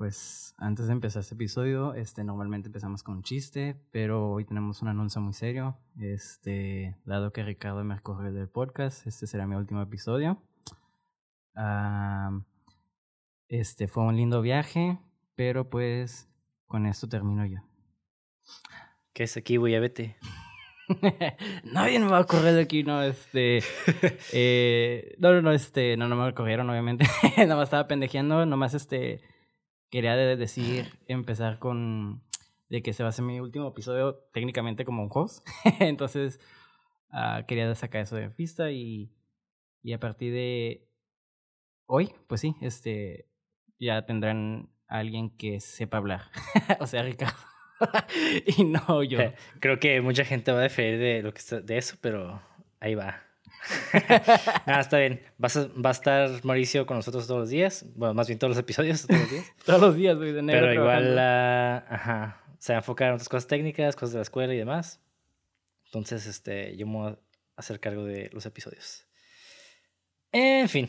Pues antes de empezar este episodio, este, normalmente empezamos con un chiste, pero hoy tenemos un anuncio muy serio. Este, dado que Ricardo me escogió del podcast, este será mi último episodio. este fue un lindo viaje, pero pues con esto termino yo. ¿Qué es aquí, a vete? Nadie me va a correr de aquí, no, este. Eh, no, no, no, este. No, no me corrieron, obviamente. Nada más estaba pendejeando, nomás este quería decir, empezar con de que se va a ser mi último episodio técnicamente como un host. Entonces, uh, quería sacar eso de pista y, y a partir de hoy, pues sí, este, ya tendrán a alguien que sepa hablar. o sea, Ricardo. y no yo. Creo que mucha gente va a diferir de, lo que de eso, pero ahí va. Nada, está bien. ¿Vas a, va a estar Mauricio con nosotros todos los días. Bueno, más bien todos los episodios, todos los días. todos los días, güey, de negro Pero igual, ajá, se va a enfocar en otras cosas técnicas, cosas de la escuela y demás. Entonces, este, yo me voy a hacer cargo de los episodios. En fin,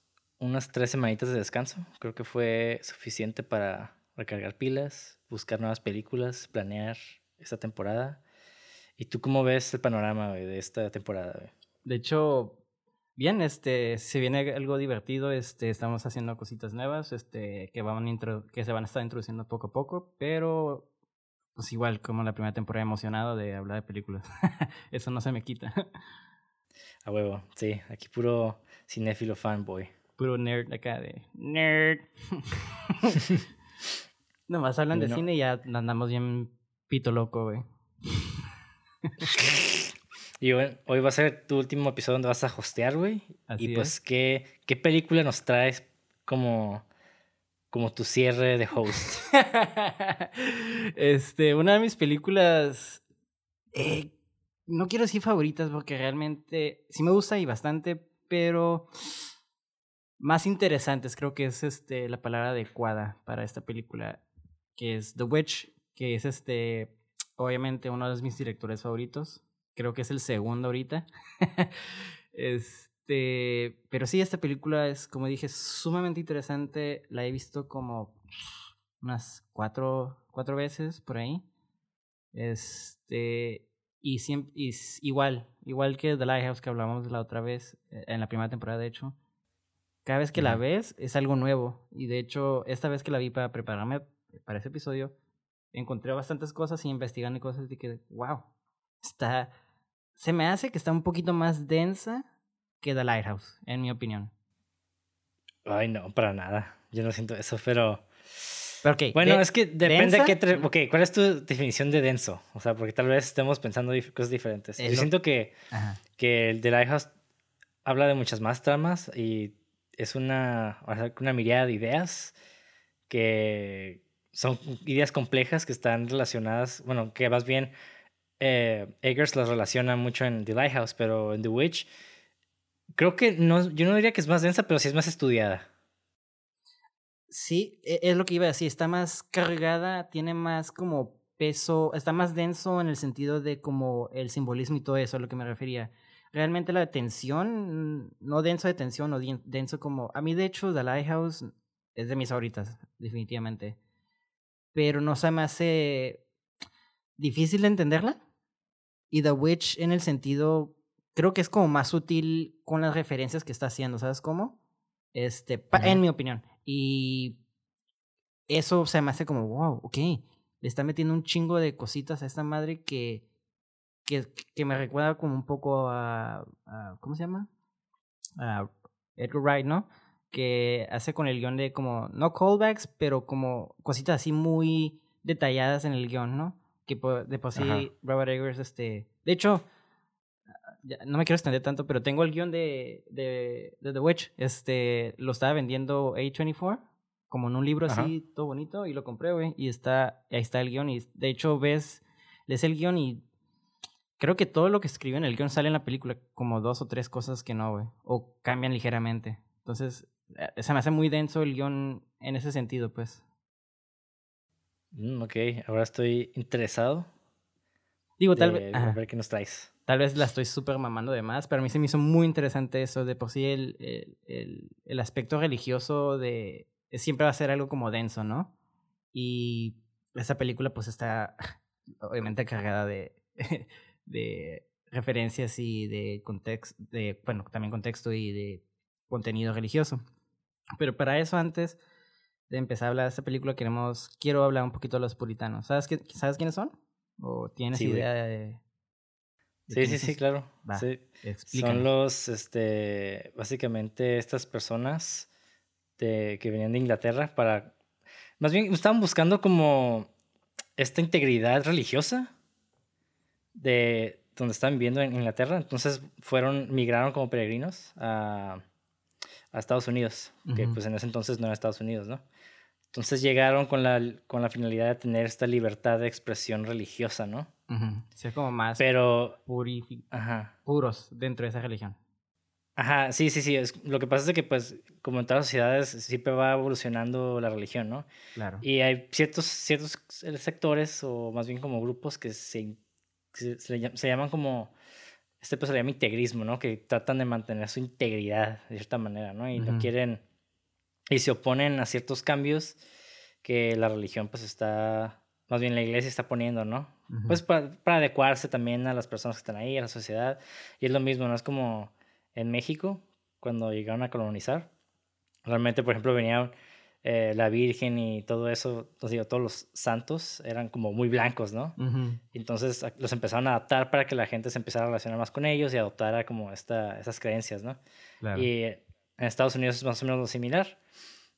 unas tres semanitas de descanso. Creo que fue suficiente para recargar pilas, buscar nuevas películas, planear esta temporada. ¿Y tú cómo ves el panorama de esta temporada? De hecho, bien, este, se viene algo divertido, este, estamos haciendo cositas nuevas, este, que van que se van a estar introduciendo poco a poco, pero pues igual como la primera temporada emocionado de hablar de películas. Eso no se me quita. A huevo, sí, aquí puro cinéfilo fanboy puro nerd acá de nerd. Nomás hablan de cine y ya andamos bien pito loco, güey. y hoy va a ser tu último episodio donde vas a hostear, güey. y pues, ¿qué, ¿qué película nos traes como, como tu cierre de host? este, una de mis películas. Eh, no quiero decir favoritas porque realmente sí me gusta y bastante, pero más interesantes, creo que es este, la palabra adecuada para esta película, que es The Witch, que es este, obviamente uno de mis directores favoritos. Creo que es el segundo ahorita. este, pero sí, esta película es, como dije, sumamente interesante. La he visto como unas cuatro, cuatro veces por ahí. Este, y, siempre, y igual, igual que The Lighthouse que hablamos la otra vez, eh, en la primera temporada de hecho cada vez que la ves es algo nuevo. Y de hecho, esta vez que la vi para prepararme para ese episodio, encontré bastantes cosas y investigando cosas de que, wow, está... Se me hace que está un poquito más densa que The Lighthouse, en mi opinión. Ay, no, para nada. Yo no siento eso, pero... pero okay, bueno, es que depende de qué... Ok, ¿cuál es tu definición de denso? O sea, porque tal vez estemos pensando cosas diferentes. Yo siento que, que el The Lighthouse habla de muchas más tramas y es una, una mirada de ideas que son ideas complejas que están relacionadas, bueno, que más bien eh, Eggers las relaciona mucho en The Lighthouse, pero en The Witch creo que no, yo no diría que es más densa, pero sí es más estudiada. Sí, e, es lo que iba a decir, está más cargada, tiene más como peso, está más denso en el sentido de como el simbolismo y todo eso, a lo que me refería realmente la tensión, no denso de tensión o denso como... A mí de hecho The Lighthouse es de mis favoritas, definitivamente. Pero no se me hace difícil de entenderla. Y The Witch en el sentido creo que es como más útil con las referencias que está haciendo, ¿sabes cómo? Este, en mi opinión. Y eso se me hace como, wow, ok, le está metiendo un chingo de cositas a esta madre que, que, que me recuerda como un poco a, ¿cómo se llama? A Edgar Wright, ¿no? Que hace con el guion de como, no callbacks, pero como cositas así muy detalladas en el guion, ¿no? Que de por sí Robert Eggers, este, de hecho, no me quiero extender tanto, pero tengo el guion de, de, de The Witch, este, lo estaba vendiendo A24 como en un libro así, todo bonito, y lo compré, güey, y está, ahí está el guion, y de hecho ves, lees el guion y creo que todo lo que escribe en el guion sale en la película, como dos o tres cosas que no, güey, o cambian ligeramente. Entonces, eh, se me hace muy denso el guion en ese sentido, pues. Mm, ok, ahora estoy interesado. Digo, tal vez... A ver qué nos traes. Tal vez la estoy súper mamando de más, pero a mí se me hizo muy interesante eso, de por sí el, el, el aspecto religioso de siempre va a ser algo como denso, ¿no? Y esa película pues está obviamente cargada de, de referencias y de contexto, de, bueno, también contexto y de contenido religioso. Pero para eso antes de empezar a hablar de esta película queremos, quiero hablar un poquito de los puritanos. ¿Sabes, qué, ¿sabes quiénes son? ¿O tienes idea de, Sí, sí, sí, claro. sí. Son los, este, básicamente estas personas que venían de Inglaterra para, más bien estaban buscando como esta integridad religiosa de donde estaban viviendo en Inglaterra. Entonces fueron, migraron como peregrinos a, a Estados Unidos, que pues en ese entonces no era Estados Unidos, ¿no? Entonces llegaron con la, con la finalidad de tener esta libertad de expresión religiosa, ¿no? Ser como más Pero, Ajá. puros dentro de esa religión. Ajá, sí, sí, sí. lo que pasa es que, pues, como en todas las sociedades, siempre va evolucionando la religión, ¿no? Claro. Y hay ciertos, ciertos sectores, o más bien como grupos, que se, se, llaman como, este pues se llama integrismo, ¿no? Que tratan de mantener su integridad de cierta manera, ¿no? Y no quieren, y se oponen a ciertos cambios que la religión, pues, está, más bien la iglesia está poniendo, ¿no? Pues para, para adecuarse también a las personas que están ahí, a la sociedad. Y es lo mismo, ¿no? Es como en México cuando llegaron a colonizar. Realmente, por ejemplo, venían eh, la Virgen y todo eso, digo, todos los santos eran como muy blancos, ¿no? Entonces los empezaron a adaptar para que la gente se empezara a relacionar más con ellos y adoptara como esta, esas creencias, ¿no? Y en Estados Unidos es más o menos lo similar.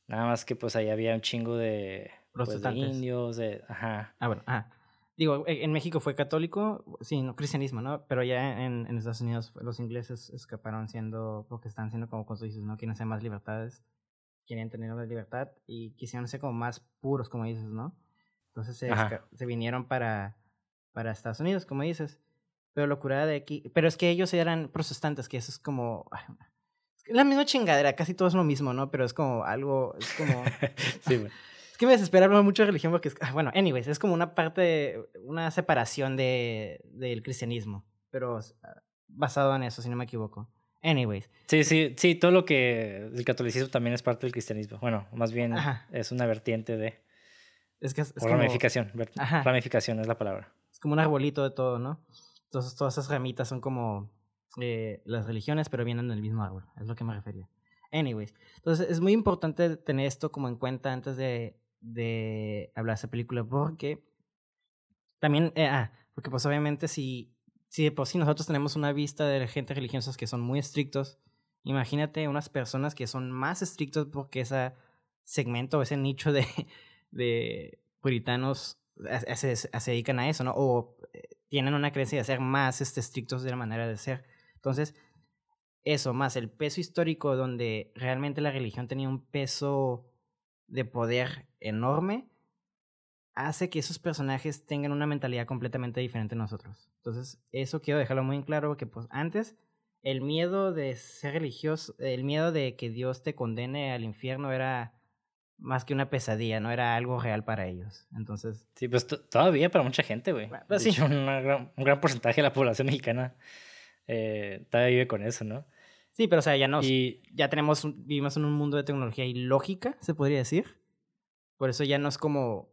Nada más que pues ahí había un chingo de, pues, de indios, de... Ajá. Ah, bueno, ah. Digo, e, en México fue católico, sí, no, cristianismo, ¿no? Pero ya en, en Estados Unidos los ingleses escaparon siendo, porque están siendo como, como tú dices, ¿no? Quieren ser más libertades, quieren tener más libertad y quisieron ser como más puros, como dices, ¿no? Entonces se, se vinieron para, para Estados Unidos, como dices. Pero locura de aquí, pero es que ellos eran protestantes, que eso es como... Es la misma chingadera, casi todo es lo mismo, ¿no? Pero es como algo, es como... sí. Es que me desespera mucho de religión porque, es, ah, bueno, anyways, es como una parte, una separación de, del cristianismo, pero basado en eso, si no me equivoco. Anyways. Sí, sí, sí, todo lo que el catolicismo también es parte del cristianismo. Bueno, más bien es una vertiente de... Es que es, ramificación. Ramificación es la palabra. Es como un arbolito de todo, ¿no? Entonces todas esas ramitas son como eh, las religiones, pero vienen del mismo árbol. Es lo que me refería. Anyways. Entonces es muy importante tener esto como en cuenta antes de de hablar de esa película porque también, eh, ah, porque pues obviamente si, si de por sí nosotros tenemos una vista de gente religiosa que son muy estrictos, imagínate unas personas que son más estrictos porque ese segmento, ese nicho de, de puritanos se, se, dedican a eso, ¿no? O eh, tienen una creencia de ser más este, estrictos de la manera de ser. Entonces, eso, más el peso histórico donde realmente la religión tenía un peso de poder enorme hace que esos personajes tengan una mentalidad completamente diferente a nosotros. Entonces, eso quiero dejarlo muy en claro, que pues antes el miedo de ser religioso, el miedo de que Dios te condene al infierno era más que una pesadilla, no era algo real para ellos. Entonces... Sí, pues todavía para mucha gente, güey. Pues, un gran porcentaje de la población mexicana eh, todavía vive con eso, ¿no? Sí, pero o sea, ya nos, ya tenemos, vivimos en un mundo de tecnología y lógica, se podría decir. Por eso ya no es como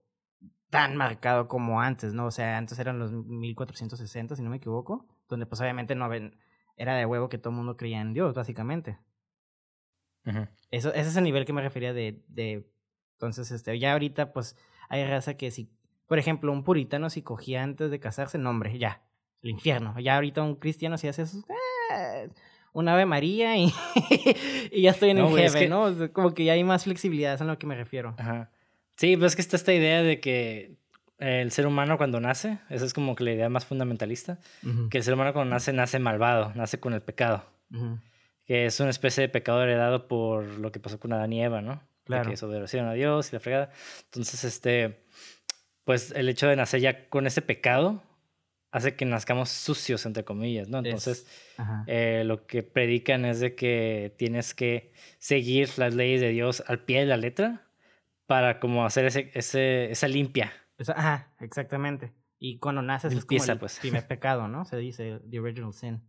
tan marcado como antes, ¿no? O sea, antes eran los 1460, si no me equivoco, donde pues obviamente no ven, era de huevo que todo el mundo creía en Dios, básicamente. Eso, ese es el nivel que me refería de, de, entonces, este, ya ahorita, pues, hay raza que si, por ejemplo, un puritano si cogía antes de casarse, no, hombre, ya, el infierno. Ya ahorita un cristiano si hace eso, eh, un Ave María y, y ya estoy en el jefe, ¿no? como que ya hay más flexibilidad, es a lo que me refiero. Ajá. Sí, pues es que está esta idea de que el ser humano cuando nace, esa es como que la idea más fundamentalista, que el ser humano cuando nace, nace malvado, nace con el pecado. Que es una especie de pecado heredado por lo que pasó con Adán y Eva, ¿no? Claro. que desobedecieron a Dios y la fregada. Entonces, este, pues el hecho de nacer ya con ese pecado hace que nazcamos sucios, entre comillas, ¿no? Entonces, eh, lo que predican es de que tienes que seguir las leyes de Dios al pie de la letra para como hacer ese, ese, esa limpia. ajá, exactamente. Y cuando naces es como el pues. primer pecado, ¿no? Se dice the original sin.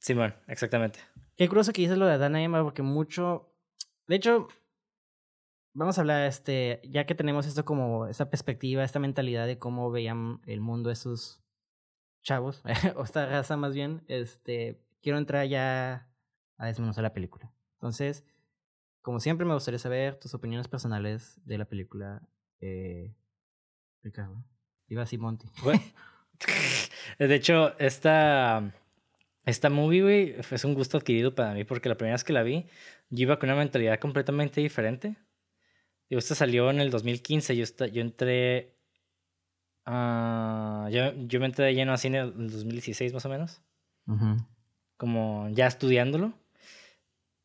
Simón, exactamente. Qué curioso que dices lo de Adán y Emma, porque mucho... De hecho, vamos a hablar, este, ya que tenemos esto como, esta perspectiva, esta mentalidad de cómo veían el mundo esos chavos, o esta raza más bien, este, quiero entrar ya a desmenuzar la película. Entonces, como siempre me gustaría saber tus opiniones personales de la película, eh, Ricardo. Iba así Monty. de hecho, esta, esta movie, güey, es un gusto adquirido para mí porque la primera vez que la vi, yo iba con una mentalidad completamente diferente Digo, esta salió en el 2015. Yo, yo entré. Uh, yo, yo, me entré de lleno a cine en el 2016, más o menos. Como ya estudiándolo.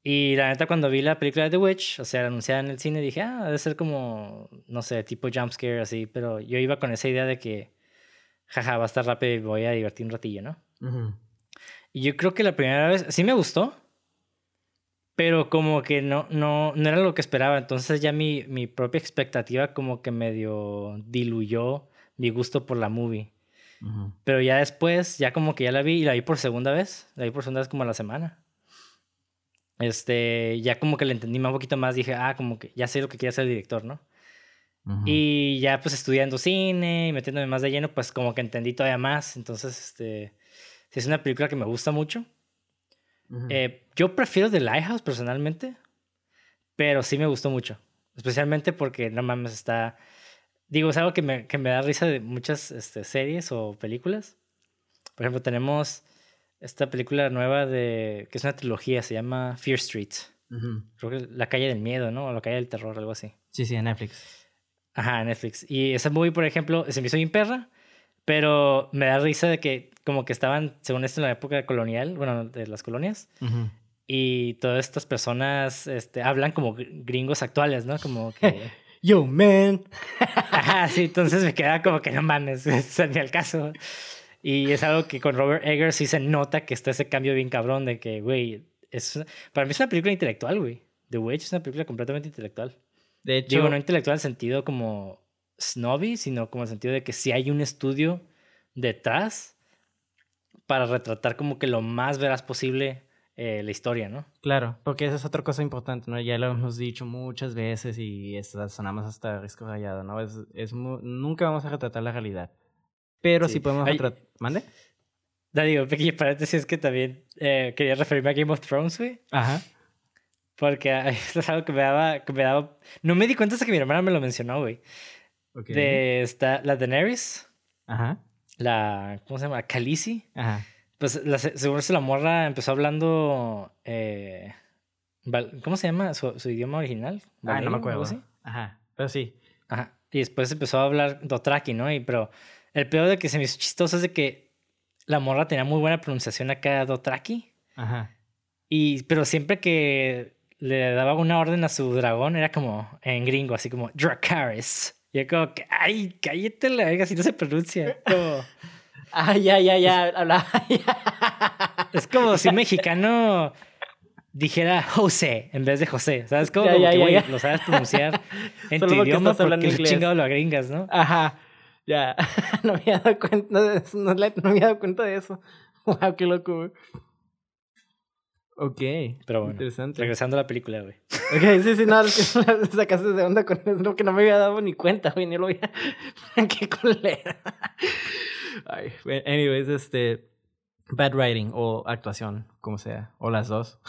Y la neta, cuando vi la película de The Witch, o sea, anunciada en el cine, dije, ah, debe ser como, no sé, tipo jumpscare, así. Pero yo iba con esa idea de que, jaja, va a estar rápido y voy a divertir un ratillo, ¿no? Y yo creo que la primera vez, sí me gustó pero como que no, no, no era lo que esperaba. Entonces ya mi, mi propia expectativa como que medio diluyó mi gusto por la movie. Pero ya después, ya como que ya la vi y la vi por segunda vez. La vi por segunda vez como a la semana. Este, ya como que le entendí más un poquito más. Dije, ah, como que ya sé lo que quiere hacer el director, ¿no? Y ya pues estudiando cine y metiéndome más de lleno, pues como que entendí todavía más. Entonces, este, es una película que me gusta mucho. Eh, yo prefiero The Lighthouse personalmente, pero sí me gustó mucho. Especialmente porque no mames, está. Digo, es algo que me, que me da risa de muchas este, series o películas. Por ejemplo, tenemos esta película nueva de. que es una trilogía, se llama Fear Street. Creo que La calle del miedo, ¿no? O La calle del terror, algo así. Sí, sí, en Netflix. Ajá, Netflix. Y esa movie, por ejemplo, se me hizo bien perra, pero me da risa de que como que estaban, según esto, en la época colonial, bueno, de las colonias. Y todas estas personas este, hablan como gringos actuales, ¿no? Como que... Yo, man. Ajá, sí, entonces me queda como que no mames, es ni el caso. Y es algo que con Robert Eggers sí se nota que está ese cambio bien cabrón de que, güey, es para mí es una película intelectual, güey. The Witch es una película completamente intelectual. De hecho... Digo, no intelectual en sentido como snobby, sino como en el sentido de que si hay un estudio detrás para retratar como que lo más veraz posible eh, la historia, ¿no? Claro, porque esa es otra cosa importante, ¿no? Ya lo hemos dicho muchas veces y sonamos hasta risco rayado, ¿no? Es, es nunca vamos a retratar la realidad. Pero sí, podemos retratar... ¿Mande? Da, digo, pequeño paréntesis, es que también eh, quería referirme a Game of Thrones, güey. Ajá. Porque es algo que me daba, que me daba... No me di cuenta hasta que mi hermana me lo mencionó, güey. Okay. De esta, la Daenerys. Ajá la, ¿cómo se llama? Khaleesi. Ajá. Pues la, seguro la morra empezó hablando, eh, ¿cómo se llama su, idioma original? Ah, no me acuerdo. Ajá, pero sí. Ajá. Y después empezó a hablar Dothraki, ¿no? Y, pero el peor de que se me hizo chistoso es de que la morra tenía muy buena pronunciación acá Dothraki. Ajá. Y, pero siempre que le daba una orden a su dragón era como en gringo, así como Dracarys. Y es como que, ay, cállate la verga si no se pronuncia. Como... ay, ya, ya, ya, habla. es como si un mexicano dijera José en vez de José. ¿Sabes? Como, ya, ya, ya, lo sabes pronunciar en tu idioma porque es chingado lo agringas, ¿no? Ajá. Ya. no me había dado cuenta de eso. No, no me había dado cuenta de eso. Wow, qué loco, Ok. Pero bueno. Interesante. Regresando a la película, güey. Ok, sí, sí, no, es que sacaste de onda con eso, que no me había dado ni cuenta, güey, ni lo había. Qué colera. Ay, anyways, este. bad writing o actuación, como sea, o las dos.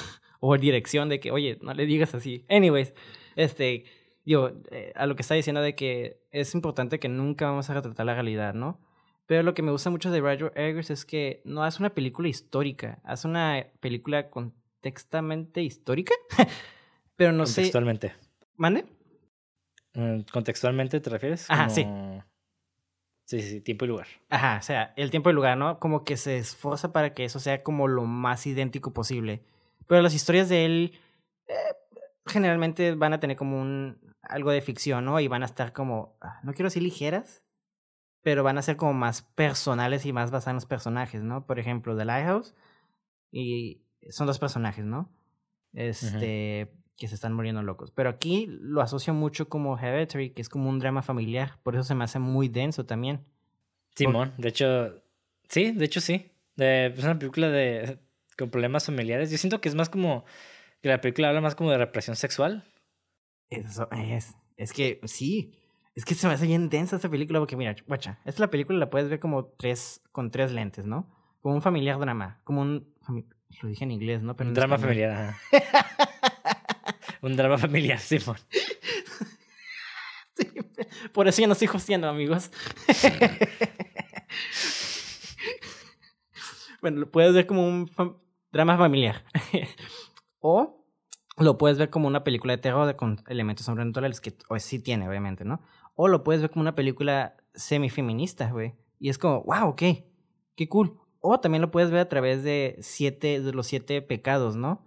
o dirección de que, oye, no le digas así. Anyways, este, yo, eh, a lo que está diciendo de que es importante que nunca vamos a retratar la realidad, ¿no? Pero lo que me gusta mucho de Roger Eggers es que no hace una película histórica, hace una película contextamente histórica, pero no sé. Contextualmente. ¿Mande? Mm, ¿Contextualmente te refieres? Ajá, sí. Sí, sí, tiempo y lugar. Ajá, o sea, el tiempo y lugar, ¿no? Como que se esfuerza para que eso sea como lo más idéntico posible. Pero las historias de él eh, generalmente van a tener como un algo de ficción, ¿no? Y van a estar como, ah, no quiero decir ligeras, pero van a ser como más personales y más basadas en los personajes, ¿no? Por ejemplo, The Lighthouse, y son dos personajes, ¿no? Este, que se están muriendo locos. Pero aquí lo asocio mucho como Hereditary, que es como un drama familiar, por eso se me hace muy denso también. Simón, de hecho, sí, de hecho sí. De, es una película de con problemas familiares. Yo siento que es más como que la película habla más como de represión sexual. Eso es. Es que sí. Es que se me hace bien densa esta película porque mira, guacha, esta la película la puedes ver como tres con tres lentes, ¿no? Como un familiar drama, como un lo dije en inglés, ¿no? Pero un drama familiar. un drama familiar, Simón. Sí, por eso ya no estoy hosteando, amigos. bueno, lo puedes ver como un drama familiar. O lo puedes ver como una película de terror con elementos sobrenaturales, que sí tiene, obviamente, ¿no? O lo puedes ver como una película semifeminista, güey. Y es como, wow, ok, qué cool. O también lo puedes ver a través de siete, de los siete pecados, ¿no?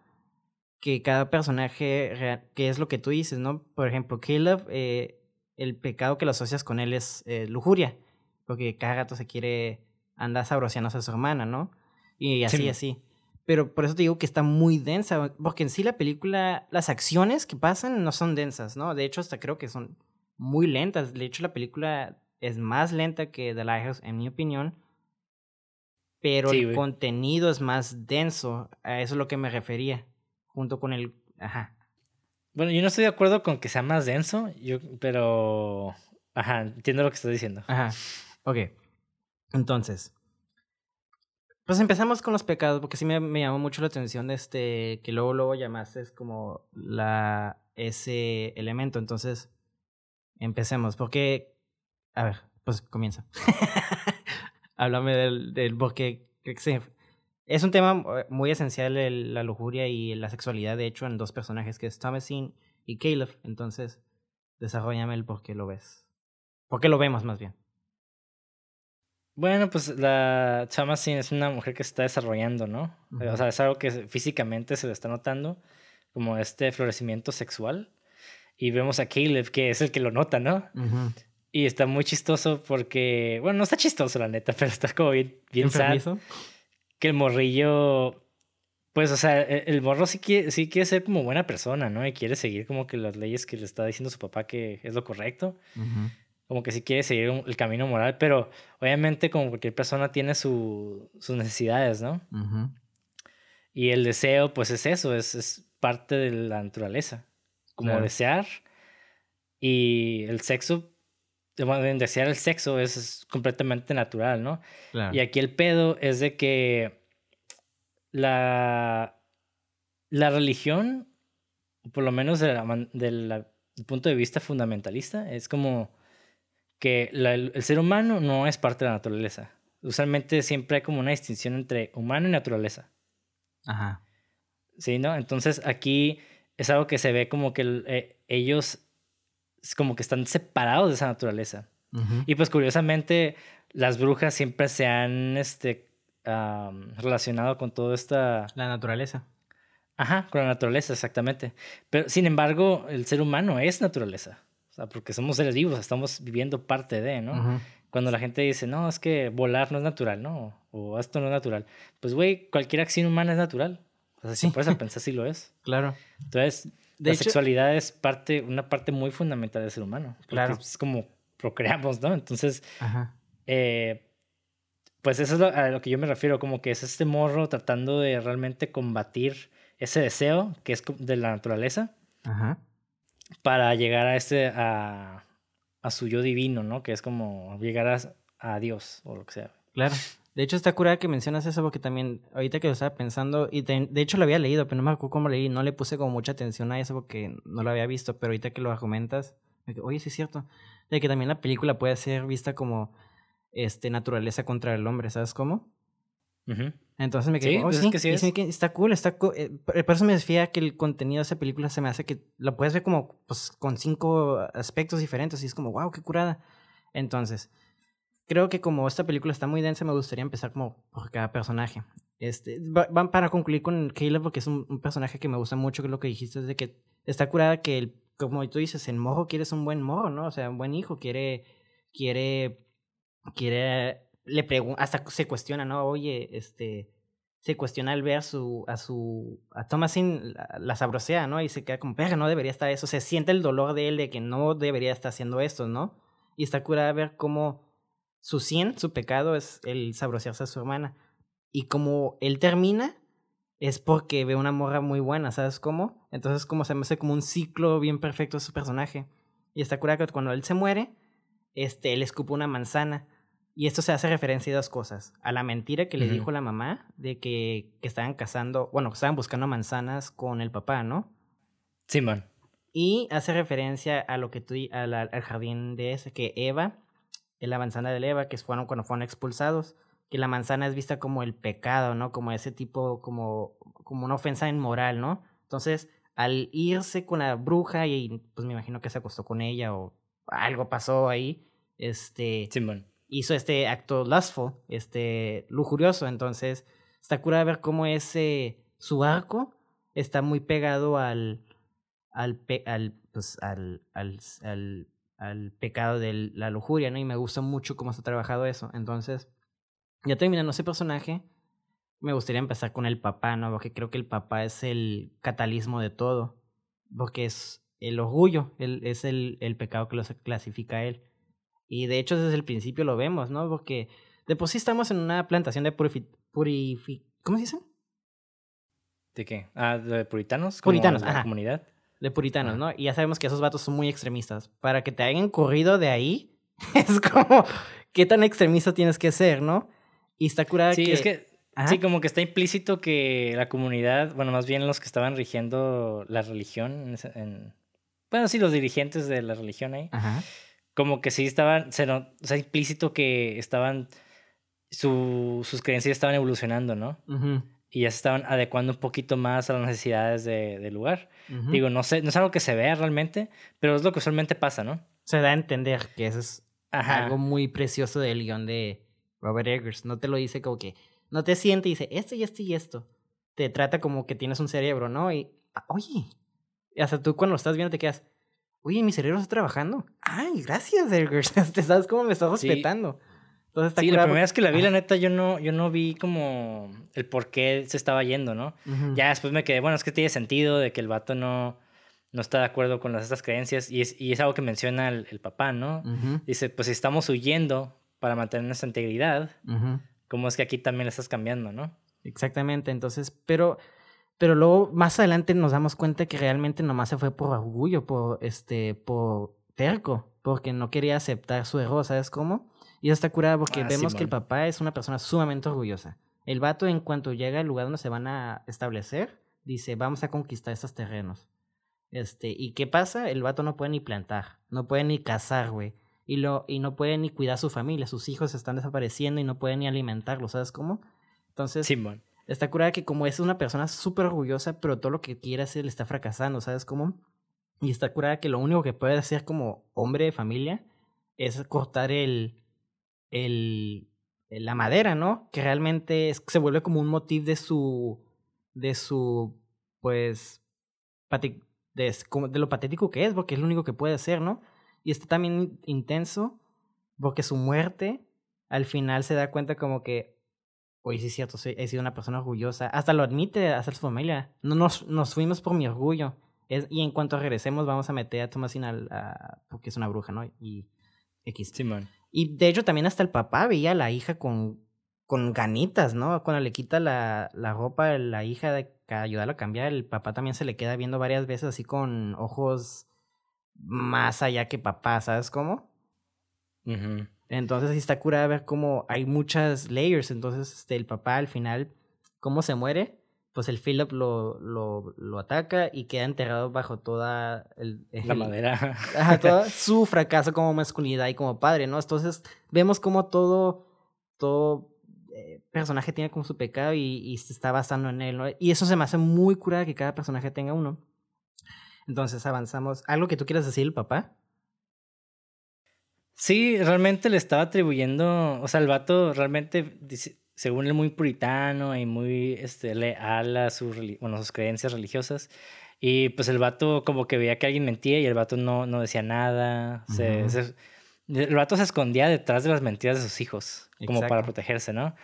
Que cada personaje, que es lo que tú dices, ¿no? Por ejemplo, Caleb, eh, el pecado que lo asocias con él es eh, lujuria, porque cada gato se quiere andar sabrosiándose a su hermana, ¿no? Y así, así. Pero por eso te digo que está muy densa, porque en sí la película, las acciones que pasan no son densas, ¿no? De hecho, hasta creo que son muy lentas. De hecho, la película es más lenta que The Lighthouse, en mi opinión. Pero el contenido es más denso. A eso es lo que me refería. Junto con el. Ajá. Bueno, yo no estoy de acuerdo con que sea más denso, yo, pero. Ajá, entiendo lo que estás diciendo. Ajá. Ok. Entonces, pues empezamos con los pecados, porque sí me, llamó mucho la atención este, que luego, luego llamaste como la, ese elemento. Entonces, empecemos, porque, a ver, pues comienza. Háblame del, del porque es un tema muy esencial la lujuria y la sexualidad, de hecho, en dos personajes que es Thomasin y Caleb. Entonces, desarrollame el por qué lo ves. ¿Por qué lo vemos más bien? Bueno, pues la Chamasin es una mujer que se está desarrollando, ¿no? O sea, es algo que físicamente se le está notando, como este florecimiento sexual. Y vemos a Caleb, que es el que lo nota, ¿no? Y está muy chistoso porque, bueno, no está chistoso la neta, pero está como bien, bien sad. Que el morrillo, pues, o sea, e, el morro sí quiere, sí quiere ser como buena persona, ¿no? Y quiere seguir como que las leyes que le está diciendo su papá que es lo correcto como que si quiere seguir el camino moral, pero obviamente como cualquier persona tiene su, sus necesidades, ¿no? Y el deseo, pues es eso, es, es parte de la naturaleza, como desear. Y el sexo, desear el sexo es, completamente natural, ¿no? Y aquí el pedo es de que la, la religión, por lo menos del punto de vista fundamentalista, es como que el ser humano no es parte de la naturaleza. Usualmente siempre hay como una distinción entre humano y naturaleza. Ajá. Sí, ¿no? Entonces aquí es algo que se ve como que eh, ellos como que están separados de esa naturaleza. Y pues curiosamente las brujas siempre se han este, relacionado con toda esta... La naturaleza. Ajá, con la naturaleza, exactamente. Pero sin embargo, el ser humano es naturaleza sea, porque somos seres vivos, estamos viviendo parte de, ¿no? Cuando la gente dice, no, es que volar no es natural, ¿no? O esto no es natural. Pues, güey, cualquier acción humana es natural. O sea, si puedes pensar si lo es. Claro. Entonces, la sexualidad es parte, una parte muy fundamental del ser humano. Claro. Es como procreamos, ¿no? Entonces, eh, pues eso es a lo que yo me refiero, como que es este morro tratando de realmente combatir ese deseo que es de la naturaleza. Ajá para llegar a este, a, su yo divino, ¿no? Que es como llegar a, Dios o lo que sea. Claro. De hecho, está curada que mencionas eso porque también, ahorita que lo estaba pensando, y de hecho lo había leído, pero no me acuerdo cómo leí, no le puse como mucha atención a eso porque no lo había visto, pero ahorita que lo argumentas, oye, sí es cierto, de que también la película puede ser vista como este naturaleza contra el hombre, ¿sabes cómo? Entonces me quedé, oh, pues sí, sí, está cool, está cool. Eh, por eso me decía que el contenido de esa película se me hace que lo puedes ver como pues, con cinco aspectos diferentes y es como, wow, qué curada. Entonces, creo que como esta película está muy densa, me gustaría empezar como por cada personaje. Este, van para concluir con Caleb porque es un, personaje que me gusta mucho, que lo que dijiste es de que está curada que, el, como tú dices, el mojo quiere ser un buen mojo, ¿no? O sea, un buen hijo, quiere, quiere, quiere le pregunta, hasta se cuestiona, ¿no? Oye, este, se cuestiona al ver a su, a su, a Thomasin la, la ¿no? Y se queda como, pero no debería estar eso, se siente el dolor de él de que no debería estar haciendo esto, ¿no? Y está curada ver cómo su cien, su pecado es el sabrosearse a su hermana. Y como él termina, es porque ve una morra muy buena, ¿sabes cómo? Entonces como se me hace como un ciclo bien perfecto de su personaje. Y está curada que cuando él se muere, este, él escupa una manzana y esto se hace referencia a dos cosas. A la mentira que le dijo la mamá de que, que estaban cazando, bueno, que estaban buscando manzanas con el papá, ¿no? Simón. y hace referencia a lo que tú, al, al jardín de ese, que Eva, en la manzana de Eva, que fueron cuando fueron expulsados, que la manzana es vista como el pecado, ¿no? Como ese tipo, como, como una ofensa en moral, ¿no? Entonces, al irse con la bruja y pues me imagino que se acostó con ella o algo pasó ahí, este... Simón hizo este acto lustful, este lujurioso. Entonces, está cura de ver cómo ese su arco está muy pegado al al pues, al, al, al, al pecado de la lujuria, ¿no? Y me gusta mucho cómo está trabajado eso. Entonces, ya terminando ese personaje, me gustaría empezar con el papá, ¿no? Porque creo que el papá es el catalismo de todo. Porque es el orgullo, el, es el, el pecado que lo clasifica a él. Y de hecho desde el principio lo vemos, ¿no? Porque de por sí estamos en una plantación de purifi... ¿Cómo se dice? ¿De qué? Ah, de puritanos. Puritanos, la comunidad. De puritanos, ¿no? Y ya sabemos que esos vatos son muy extremistas. Para que te hayan corrido de ahí, es como, ¿qué tan extremista tienes que ser, no? Y está curada sí, es que, sí, como que está implícito que la comunidad, bueno, más bien los que estaban rigiendo la religión, en, bueno, sí, los dirigentes de la religión ahí, Ajá como que sí estaban, se o sea, implícito que estaban, su, sus creencias estaban evolucionando, ¿no? Y ya se estaban adecuando un poquito más a las necesidades de, del lugar. Digo, no sé, no es algo que se vea realmente, pero es lo que usualmente pasa, ¿no? Se da a entender que eso es algo muy precioso del guion de Robert Eggers. No te lo dice como que, no te siente y dice esto y esto y esto. Te trata como que tienes un cerebro, ¿no? Y, ah, oye, hasta tú cuando lo estás viendo te quedas, Oye, mi cerebro está trabajando. Ay, gracias, Edgar. ¿Te sabes cómo me estás respetando? Entonces, está sí, la primera vez que la vi, la neta, yo no, yo no vi como el por qué se estaba yendo, ¿no? Ya después me quedé, bueno, es que tiene sentido de que el vato no, no está de acuerdo con las, estas creencias y es, y es algo que menciona el, el papá, ¿no? Dice, pues si estamos huyendo para mantener nuestra integridad, ¿cómo es que aquí también le estás cambiando, no? Exactamente, entonces, pero pero luego, más adelante, nos damos cuenta que realmente nomás se fue por orgullo, por este, por terco, porque no quería aceptar su error, ¿sabes cómo? Y eso está curado porque ah, vemos que el papá es una persona sumamente orgullosa. El vato, en cuanto llega al lugar donde se van a establecer, dice, vamos a conquistar estos terrenos. Este, ¿y qué pasa? El vato no puede ni plantar, no puede ni cazar, güey. Y, lo, y no puede ni cuidar a su familia, sus hijos están desapareciendo y no puede ni alimentarlos, ¿sabes cómo? Entonces, Simón. Está curada que como es una persona súper orgullosa, pero todo lo que quiere hacer le está fracasando, ¿sabes cómo? Y está curada que lo único que puede hacer como hombre de familia es cortar el, el, la madera, ¿no? Que realmente se vuelve como un motivo de su, de su, pues, de, de lo patético que es, porque es lo único que puede hacer, ¿no? Y está también intenso porque su muerte al final se da cuenta como que, Oye, sí es cierto, he sido una persona orgullosa. Hasta lo admite hacer su familia. No nos, nos fuimos por mi orgullo. Es, y en cuanto regresemos, vamos a meter a Tomasina a, porque es una bruja, ¿no? Y X. Simón. Y de hecho, también hasta el papá veía a la hija con, con ganitas, ¿no? Cuando le quita la, la ropa a la hija de ayudarla a cambiar, el papá también se le queda viendo varias veces así con ojos más allá que papá, ¿sabes cómo? Entonces sí está curada ver cómo hay muchas layers. Entonces este, el papá al final, cómo se muere, pues el Philip lo, lo, lo ataca y queda enterrado bajo toda el, la madera. todo su fracaso como masculinidad y como padre, ¿no? Entonces vemos como todo, todo eh, personaje tiene como su pecado y, y, se está basando en él, ¿no? Y eso se me hace muy curada que cada personaje tenga uno. Entonces avanzamos. ¿Algo que tú quieras decir, papá? Sí, realmente le estaba atribuyendo, o sea, el vato realmente según él, muy puritano y muy este, leal a sus, bueno, sus creencias religiosas. Y pues el vato como que veía que alguien mentía y el vato no, no decía nada. se, el vato se escondía detrás de las mentiras de sus hijos, como para protegerse, ¿no?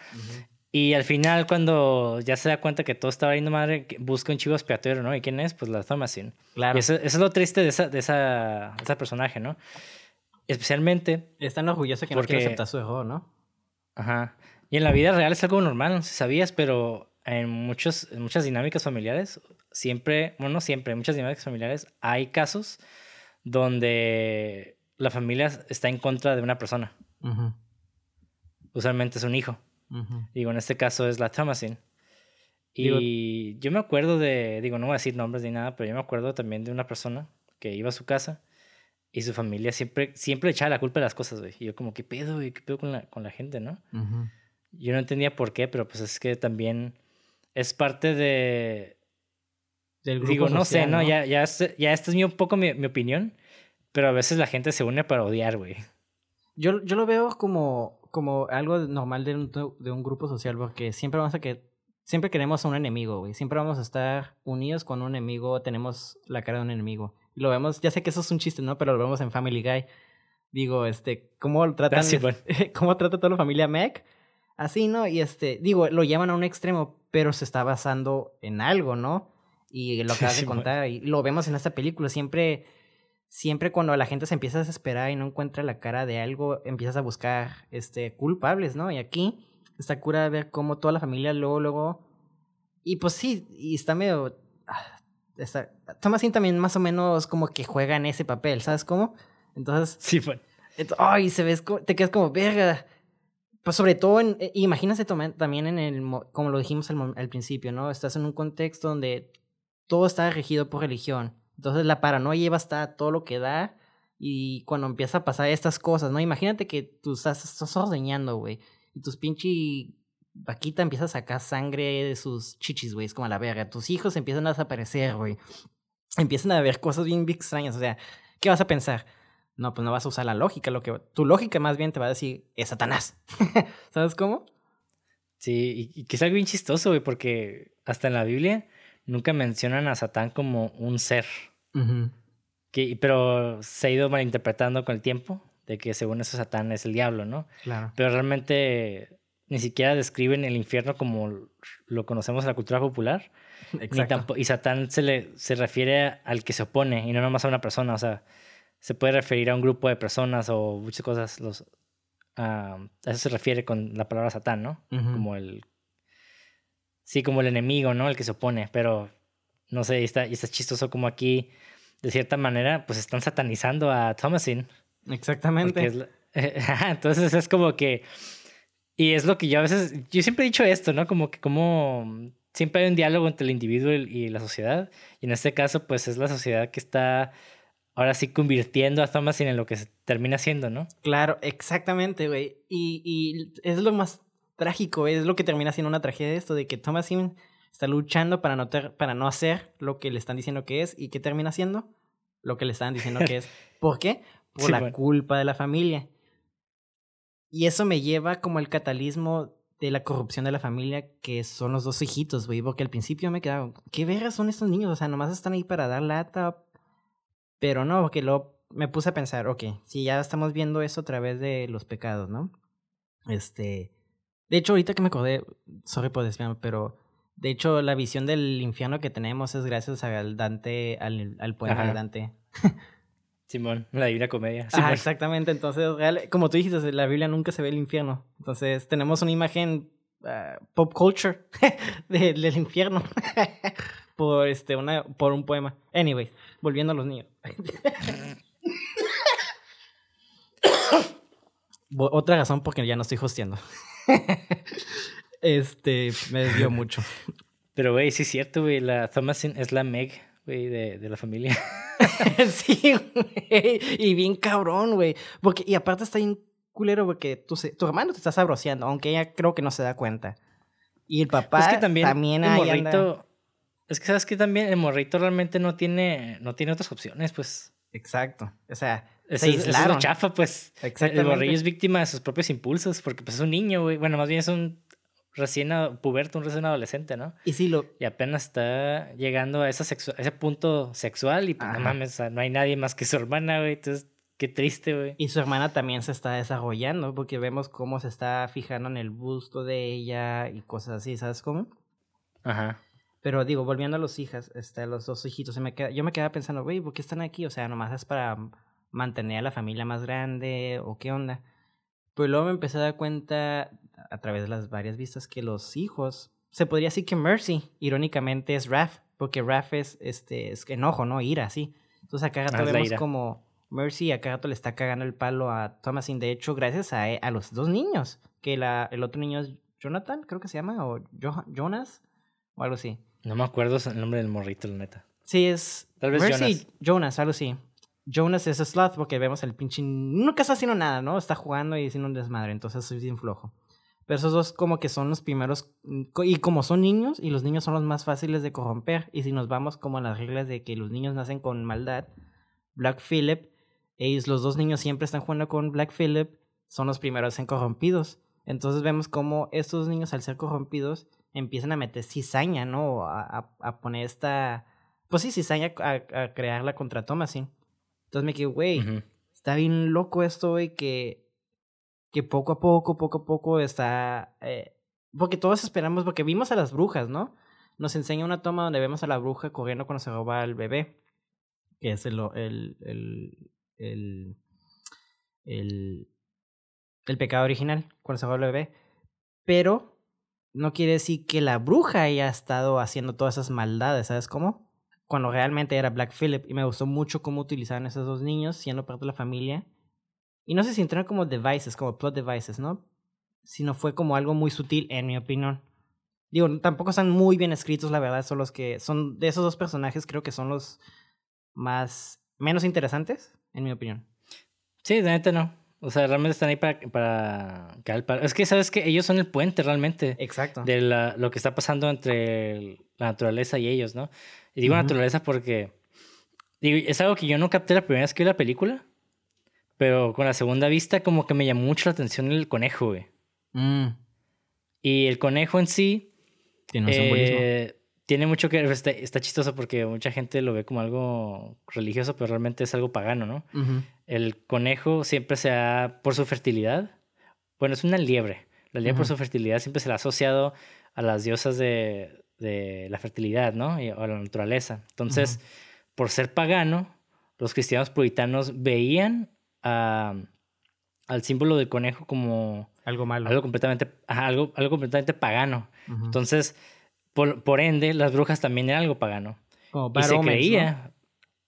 Y al final, cuando ya se da cuenta que todo estaba yendo madre, busca un chivo expiatorio, ¿no? ¿Y quién es? Pues la Thomasin. Claro. Y eso, eso, es lo triste de esa, de esa, esa personaje, ¿no? Especialmente. Es tan orgulloso que no quiere aceptar su error, ¿no? Ajá. Y en la vida real es algo normal, no sé si sabías, pero en, muchos, en muchas dinámicas familiares, siempre, bueno, no siempre, en muchas dinámicas familiares hay casos donde la familia está en contra de una persona. Usualmente es un hijo. Digo, en este caso es la Thomasin. Y yo me acuerdo de, digo, no voy a decir nombres ni nada, pero yo me acuerdo también de una persona que iba a su casa y su familia siempre, siempre echaba la culpa de las cosas, güey. Y yo como, ¿qué pedo, güey? ¿Qué pedo con la, con la gente, no? Yo no entendía por qué, pero pues es que también es parte de... Del grupo Digo, no sé, ¿no? Ya, ya, ya esta es mi, un poco mi, mi, opinión, pero a veces la gente se une para odiar, güey. Yo, yo lo veo como, como algo normal de un, de un grupo social, porque siempre vamos a que... Siempre queremos a un enemigo, güey. Siempre vamos a estar unidos con un enemigo, tenemos la cara de un enemigo. Y lo vemos, ya sé que eso es un chiste, ¿no? Pero lo vemos en Family Guy. Digo, este, ¿cómo tratan, ah, ¿cómo trata toda la familia Mac? así, ¿no? Y este, digo, lo llevan a un extremo, pero se está basando en algo, ¿no? Y lo acabas de contar, y lo vemos en esta película, siempre, siempre cuando la gente se empieza a desesperar y no encuentra la cara de algo, empiezas a buscar, este, culpables, ¿no? Y aquí está cura de ver cómo toda la familia luego, luego, y pues sí, y está medio, ah, está, Thomasin también más o menos como que juega en ese papel, ¿sabes cómo? Entonces... Sí, bueno. Ay, se ves, te quedas como, verga, pues sobre todo, en, eh, imagínate también en el, como lo dijimos al, principio, ¿no? Estás en un contexto donde todo está regido por religión. Entonces la paranoia lleva hasta todo lo que da y cuando empieza a pasar estas cosas, ¿no? Imagínate que tú estás, estás ordeñando, güey, y tus pinche vaquita empieza a sacar sangre de sus chichis, güey, es como a la verga. Tus hijos empiezan a desaparecer, güey. Empiezan a ver cosas bien extrañas, o sea, ¿qué vas a pensar? No, pues no vas a usar la lógica. Lo que, tu lógica más bien te va a decir es Satanás. ¿Sabes cómo? Sí, y, que es algo bien chistoso, güey, porque hasta en la Biblia nunca mencionan a Satán como un ser. que, pero se ha ido malinterpretando con el tiempo, de que según eso Satán es el diablo, ¿no? Claro. Pero realmente ni siquiera describen el infierno como lo conocemos en la cultura popular. Exacto. y Satán se, le, se refiere al que se opone y no nomás a una persona, o sea se puede referir a un grupo de personas o muchas cosas. Los, a eso se refiere con la palabra Satán, ¿no? Como el. Sí, como el enemigo, ¿no? El que se opone. Pero no sé, y está, y está chistoso como aquí, de cierta manera, pues están satanizando a Thomasin. Exactamente. entonces es como que. Y es lo que yo a veces. Yo siempre he dicho esto, ¿no? Como que como. Siempre hay un diálogo entre el individuo y la sociedad. Y en este caso, pues es la sociedad que está ahora sí convirtiendo a Thomasin en lo que se termina siendo, ¿no? Claro, exactamente, güey. Y, y es lo más trágico, es lo que termina siendo una tragedia esto, de que Thomasin está luchando para no, para no hacer lo que le están diciendo que es y que termina haciendo lo que le están diciendo que es. ¿Por qué? Por la culpa de la familia. Y eso me lleva como el catalismo de la corrupción de la familia, que son los dos hijitos, güey, porque al principio me quedaba, ¿qué vergas son estos niños? O sea, nomás están ahí para dar lata, pero no, porque luego me puse a pensar, ok, si ya estamos viendo eso a través de los pecados, ¿no? Este. De hecho, ahorita que me acordé, sorry por desviarme, pero de hecho, la visión del infierno que tenemos es gracias al Dante, al, al poema de Dante. Simón, la Divina Comedia. Ah, exactamente. Entonces, como tú dijiste, la Biblia nunca se ve el infierno. Entonces, tenemos una imagen ah, pop culture del infierno. por este una por un poema. Anyways, volviendo a los niños. Otra razón porque ya no estoy hosteando. este, me desvió mucho. Pero, güey, sí es cierto, güey. La Thomasin es la Meg, güey, de, de la familia. sí, güey. Y bien cabrón, güey. Porque, y aparte está bien culero porque tu, tu hermano te está sabroseando, aunque ella creo que no se da cuenta. Y el papá es que también, también el morrito, Es que sabes que también el morrito realmente no tiene, no tiene otras opciones, pues. Exacto. O sea, se aislaron. Es chafa, pues. El morrillo es víctima de sus propios impulsos, porque pues es un niño, güey. Bueno, más bien es un recién puberto, un recién adolescente, ¿no? Y sí lo... Y apenas está llegando a, esa ese punto sexual y pues no mames, no hay nadie más que su hermana, güey. Entonces, qué triste, güey. Y su hermana también se está desarrollando porque vemos cómo se está fijando en el busto de ella y cosas así, ¿sabes cómo? Ajá. Pero digo, volviendo a los hijas, este, los dos hijitos, me yo me quedaba pensando, güey, ¿por qué están aquí? O sea, nomás es para mantener a la familia más grande o qué onda. Pero luego me empecé a dar cuenta a través de las varias vistas que los hijos, se podría decir que Mercy, irónicamente, es Raph, porque Raph es, este, es enojo, ¿no? Ira, sí. Entonces acá rato ah, vemos como Mercy acá rato le está cagando el palo a Thomasin, de hecho, gracias a, a los dos niños, que la, el otro niño es Jonathan, creo que se llama, o Jonas, o algo así. No me acuerdo el nombre del morrito, la neta. Sí, es Tal vez Mercy Jonas. Jonas, algo así. Jonas es sloth porque vemos el pinche... Nunca está haciendo nada, ¿no? Está jugando y haciendo un desmadre, entonces soy bien flojo. Pero esos dos como que son los primeros, y como son niños, y los niños son los más fáciles de corromper, y si nos vamos como a las reglas de que los niños nacen con maldad, Black Phillip, ellos, los dos niños siempre están jugando con Black Phillip, son los primeros en corrompidos. Entonces vemos como estos niños al ser corrompidos empiezan a meter cizaña, ¿no? A, a, poner esta, pues sí, cizaña a, crearla contra Thomasin. Entonces me quedé, güey, está bien loco esto, güey, que que poco a poco, poco a poco está... Eh, porque todos esperamos, porque vimos a las brujas, ¿no? Nos enseña una toma donde vemos a la bruja corriendo cuando se roba al bebé, que es el, el, el, el, el, pecado original, cuando se roba al bebé. Pero no quiere decir que la bruja haya estado haciendo todas esas maldades, ¿sabes cómo? Cuando realmente era Black Phillip. Y me gustó mucho cómo utilizaban esos dos niños siendo parte de la familia y no sé si entraron como devices, como plot devices, ¿no? Sino fue como algo muy sutil, en mi opinión. Digo, tampoco están muy bien escritos, la verdad, son los que son de esos dos personajes, creo que son los más menos interesantes, en mi opinión. Sí, de neta no. O sea, realmente están ahí para, para, Es que sabes que ellos son el puente realmente. Exacto. De la, lo que está pasando entre la naturaleza y ellos, ¿no? Y digo naturaleza porque. Digo, es algo que yo no capté la primera vez que vi la película. Pero con la segunda vista, como que me llamó mucho la atención el conejo, güey. Mm. Y el conejo en sí. Tiene un simbolismo. Eh, tiene mucho que. Está, está, chistoso porque mucha gente lo ve como algo religioso, pero realmente es algo pagano, ¿no? El conejo siempre se ha. por su fertilidad. Bueno, es una liebre. La liebre por su fertilidad siempre se la ha asociado a las diosas de, de la fertilidad, ¿no? Y, a la naturaleza. Entonces, por ser pagano, los cristianos puritanos veían al símbolo del conejo como algo malo. Algo completamente, algo, algo completamente pagano. Entonces, por, por, ende, las brujas también eran algo pagano. Como y se creía.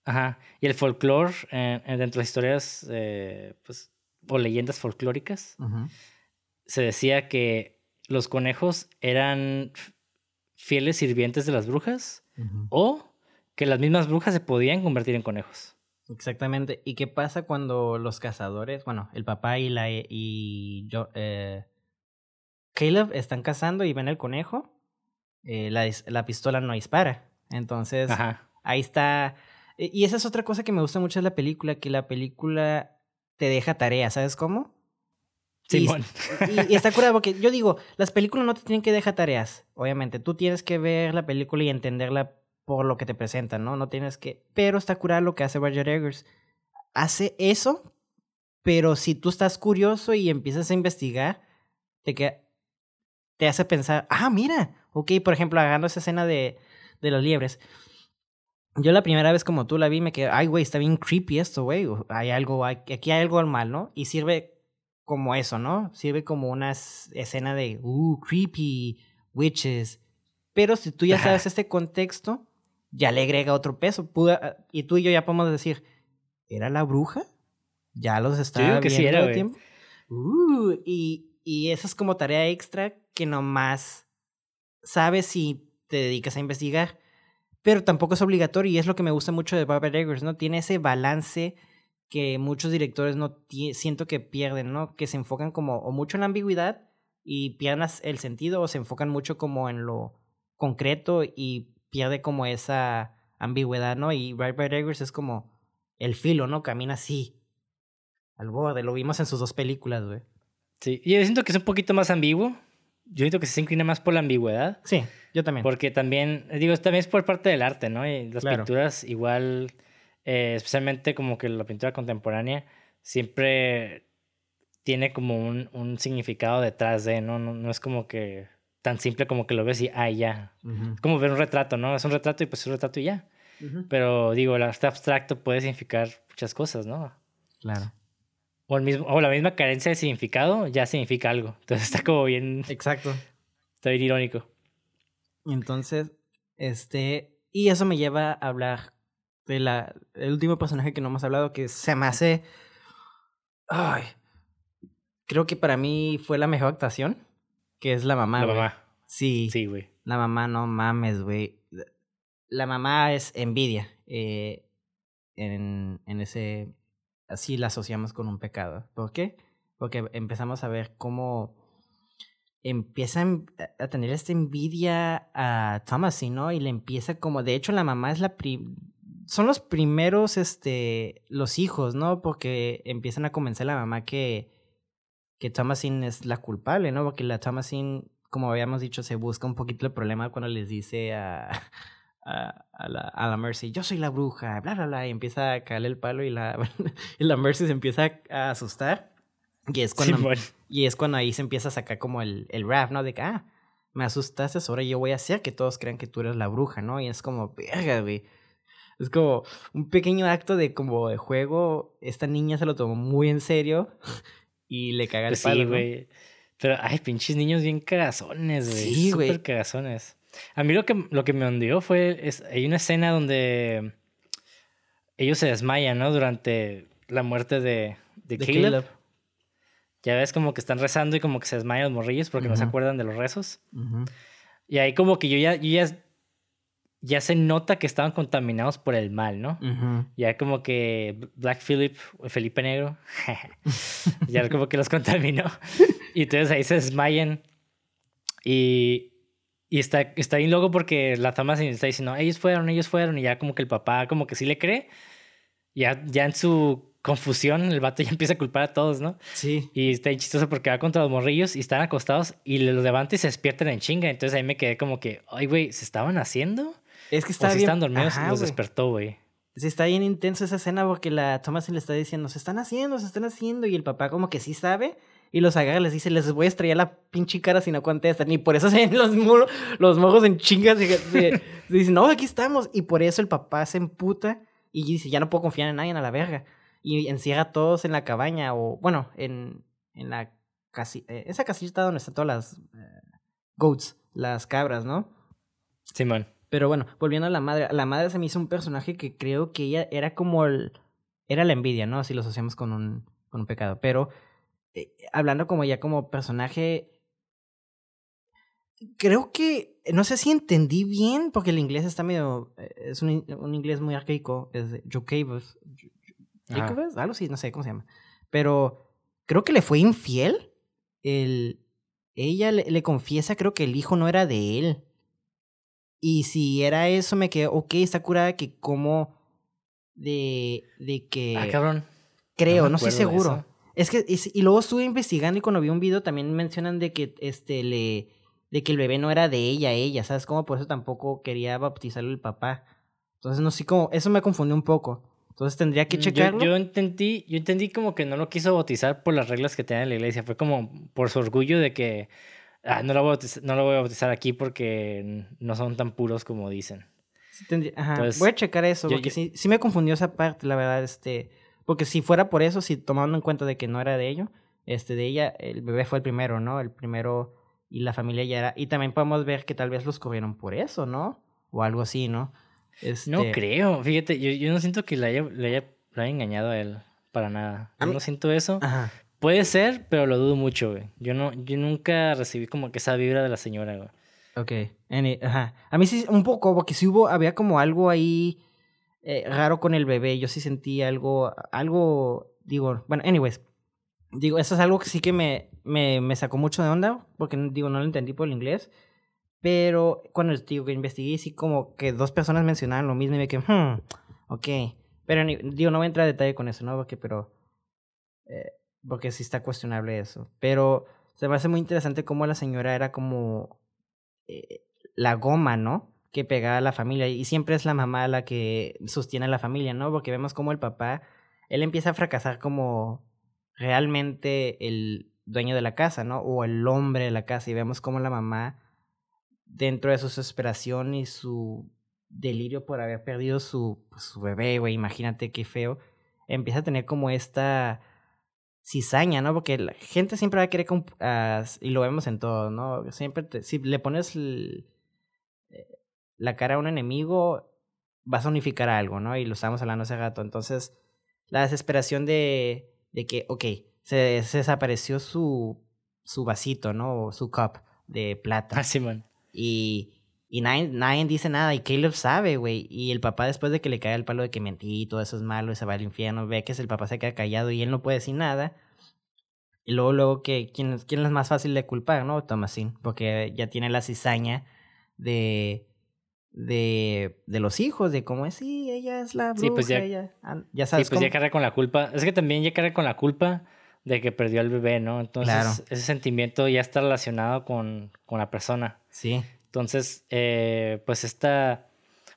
Ajá. Y el folclore, eh, dentro de las historias eh, pues, o leyendas folclóricas, se decía que los conejos eran fieles sirvientes de las brujas o que las mismas brujas se podían convertir en conejos. Exactamente. ¿Y qué pasa cuando los cazadores, bueno, el papá y la y yo, eh, Caleb están cazando y ven el conejo? Eh, la, la, pistola no dispara. Entonces, ahí está. Y esa es otra cosa que me gusta mucho de la película, que la película te deja tarea, ¿sabes cómo? Sí, y, y, está curado porque yo digo, las películas no te tienen que dejar tareas, obviamente. Tú tienes que ver la película y entenderla por lo que te presentan, ¿no? No tienes que... Pero está curado lo que hace Roger Eggers. Hace eso, pero si tú estás curioso y empiezas a investigar, te, que... te hace pensar, ah, mira, ok, por ejemplo, agarrando esa escena de, de los liebres. Yo la primera vez como tú la vi me quedé, ay, güey, está bien creepy esto, güey. Hay algo, aquí hay algo mal, ¿no? Y sirve como eso, ¿no? Sirve como una escena de, uh, creepy, witches. Pero si tú ya sabes este contexto, ya le agrega otro peso. Ah, y tú y yo ya podemos decir, ¿era la bruja? Ya los estaba viendo sí, era, el tiempo. Uh, y, y eso es como tarea extra que nomás sabes si te dedicas a investigar. Pero tampoco es obligatorio y es lo que me gusta mucho de Barbara Eggers, ¿no? Tiene ese balance que muchos directores no siento que pierden, ¿no? Que se enfocan como o mucho en la ambigüedad y pierden el sentido o se enfocan mucho como en lo concreto y pierde como esa ambigüedad, ¿no? Y Barbara Eggers es como el filo, ¿no? Camina así, al borde. Lo vimos en sus dos películas, güey. Sí, y yo siento que es un poquito más ambiguo. Yo siento que se inclina más por la ambigüedad. Sí, yo también. Porque también, digo, también es por parte del arte, ¿no? Y las pinturas igual, eh, especialmente como que la pintura contemporánea, siempre tiene como un, un significado detrás de, ¿no? ¿no? No es como que tan simple como que lo ves y, ah, ya. Como ver un retrato, ¿no? Es un retrato y pues es un retrato y ya. Pero digo, el arte abstracto puede significar muchas cosas, ¿no? Claro. O, el mismo, o la misma carencia de significado ya significa algo. Entonces está como bien. Exacto. Está bien irónico. Entonces, este. Y eso me lleva a hablar de la, el último personaje que no hemos hablado, que se me hace. Ay. Creo que para mí fue la mejor actuación, que es la mamá. La mamá. Sí. Sí, güey. La mamá, no mames, güey. La mamá es envidia. Eh, en, en ese así la asociamos con un pecado. ¿Por qué? Porque empezamos a ver cómo empiezan a tener esta envidia a Thomasin, ¿no? Y le empieza como, de hecho la mamá es la son los primeros, este, los hijos, ¿no? Porque empiezan a convencer a la mamá que, que Thomasin es la culpable, ¿no? Porque la Thomasin, como habíamos dicho, se busca un poquito el problema cuando les dice a, a, la, a la Mercy, yo soy la bruja, bla, bla, bla, y empieza a caerle el palo y la, y la Mercy se empieza a asustar. Y es cuando, y es cuando ahí se empieza a sacar como el, el rap, ¿no? De que, ah, me asustaste, ahora yo voy a hacer que todos crean que tú eres la bruja, ¿no? Y es como, verga, güey. Es como un pequeño acto de como de juego. Esta niña se lo tomó muy en serio y le caga el pues palo. Sí, güey. Pero, ay, pinches niños bien cagazones, güey. Sí, güey. Súper cagazones. A mí lo que, lo que me hundió fue, es, hay una escena donde ellos se desmayan, ¿no? Durante la muerte de, de, Caleb. Ya ves como que están rezando y como que se desmayan los morrillos porque no se acuerdan de los rezos. Y ahí como que yo ya, yo ya, ya se nota que estaban contaminados por el mal, ¿no? Ya como que Black Philip, Felipe Negro, ya como que los contaminó. y entonces ahí se desmayan. Y, y está, está bien loco porque la Thomas está diciendo, ellos fueron, ellos fueron, y ya como que el papá como que sí le cree. Ya, ya en su confusión, el vato ya empieza a culpar a todos, ¿no? Sí. Y está bien chistoso porque va contra los morrillos y están acostados y los levanta y se despiertan en chinga. Entonces ahí me quedé como que, ay, güey, ¿se estaban haciendo? Es que está o si están dormidos los despertó, güey. Sí, está bien intenso esa escena porque la Thomas le está diciendo, se están haciendo, se están haciendo. Y el papá como que sí sabe y los agarra y les dice, les voy a estrellar la pinche cara si no contestan. Y por eso se ven los, los mojos en chingas. Y se, dicen, no, aquí estamos. Y por eso el papá se emputa y dice, ya no puedo confiar en nadie, a la verga. Y encierra a todos en la cabaña o, bueno, en, en la casi, eh, esa casita donde están todas las eh, goats, las cabras, ¿no? Simón. Pero bueno, volviendo a la madre, la madre se me hizo un personaje que creo que ella era como el, era la envidia, ¿no? Así lo asociamos con un, con un pecado. Pero eh, hablando como ya como personaje, creo que, no sé si entendí bien, porque el inglés está medio, eh, es un, un inglés muy arcaico, es Jacobus, Jacobus, algo así, no sé cómo se llama, pero creo que le fue infiel, el, ella le, le, confiesa, creo que el hijo no era de él, y si era eso, me quedé, ok, está curada que como de, de que... Ah, cabrón. Creo, no, no estoy seguro. Es que, y, luego estuve investigando y cuando vi un video también mencionan de que este le de que el bebé no era de ella, ella, ¿sabes? Como por eso tampoco quería bautizarlo el papá. Entonces, no sé cómo, eso me confundió un poco. Entonces tendría que mm, checarlo. Yo, entendí, yo entendí como que no lo quiso bautizar por las reglas que tenía la iglesia. Fue como por su orgullo de que ah, no, lo voy a bautizar, no lo voy a bautizar aquí porque no son tan puros como dicen. voy a checar eso, porque sí, sí me confundió esa parte, la verdad, este porque si fuera por eso, si tomando en cuenta de que no era de ello, este, de ella, el bebé fue el primero, ¿no? El primero y la familia ya era. Y también podemos ver que tal vez los corrieron por eso, ¿no? O algo así, ¿no? Este... No creo, fíjate, yo, yo no siento que le haya, le haya, engañado a él para nada. Yo no siento eso. Puede ser, pero lo dudo mucho, güey. Yo, no, yo nunca recibí como que esa vibra de la señora, güey. Ok. ajá. A mí sí, un poco, porque sí hubo, había como algo ahí eh, raro con el bebé. Yo sí sentí algo, algo, digo, bueno, anyways. Digo, eso es algo que sí que me, me, me sacó mucho de onda, porque digo, no lo entendí por el inglés. Pero cuando digo que investigué, sí como que dos personas mencionaban lo mismo y me quedé, hmm, ok. Pero digo, no voy a entrar en detalle con eso, ¿no? Porque, pero, eh, porque sí está cuestionable eso. Pero se me hace muy interesante cómo la señora era como eh, la goma, ¿no? Que pegaba a la familia. Y siempre es la mamá la que sostiene a la familia, ¿no? Porque vemos como el papá, él empieza a fracasar como realmente el dueño de la casa, ¿no? O el hombre de la casa. Y vemos como la mamá, dentro de su desesperación y su delirio por haber perdido su, pues, su bebé, güey, imagínate qué feo, empieza a tener como esta cizaña, ¿no? Porque la gente siempre va a querer, y lo vemos en todo, ¿no? Siempre, si le pones eh, la cara a un enemigo, vas a unificar algo, ¿no? Y lo estábamos hablando hace rato. Entonces, la desesperación de, de que, ok, se, se desapareció su, su vasito, ¿no? O su cup de plata. Ah, sí, man. Y y nadie, nadie dice nada y Caleb sabe, güey. Y el papá después de que le cae el palo de que mentí y todo eso es malo y se va al infierno, ve que es el papá se queda callado y él no puede decir nada. Y luego, luego, que ¿quién, quién es más fácil de culpar, no? Thomasin, porque ya tiene la cizaña de, de, de los hijos, de cómo es, sí, ella es la bruja, sí, pues ya, ella, ya sabes Sí, pues ya carga con la culpa. Es que también ya carga con la culpa de que perdió al bebé, ¿no? Entonces, ese sentimiento ya está relacionado con, con la persona. Sí. Entonces, eh, pues esta,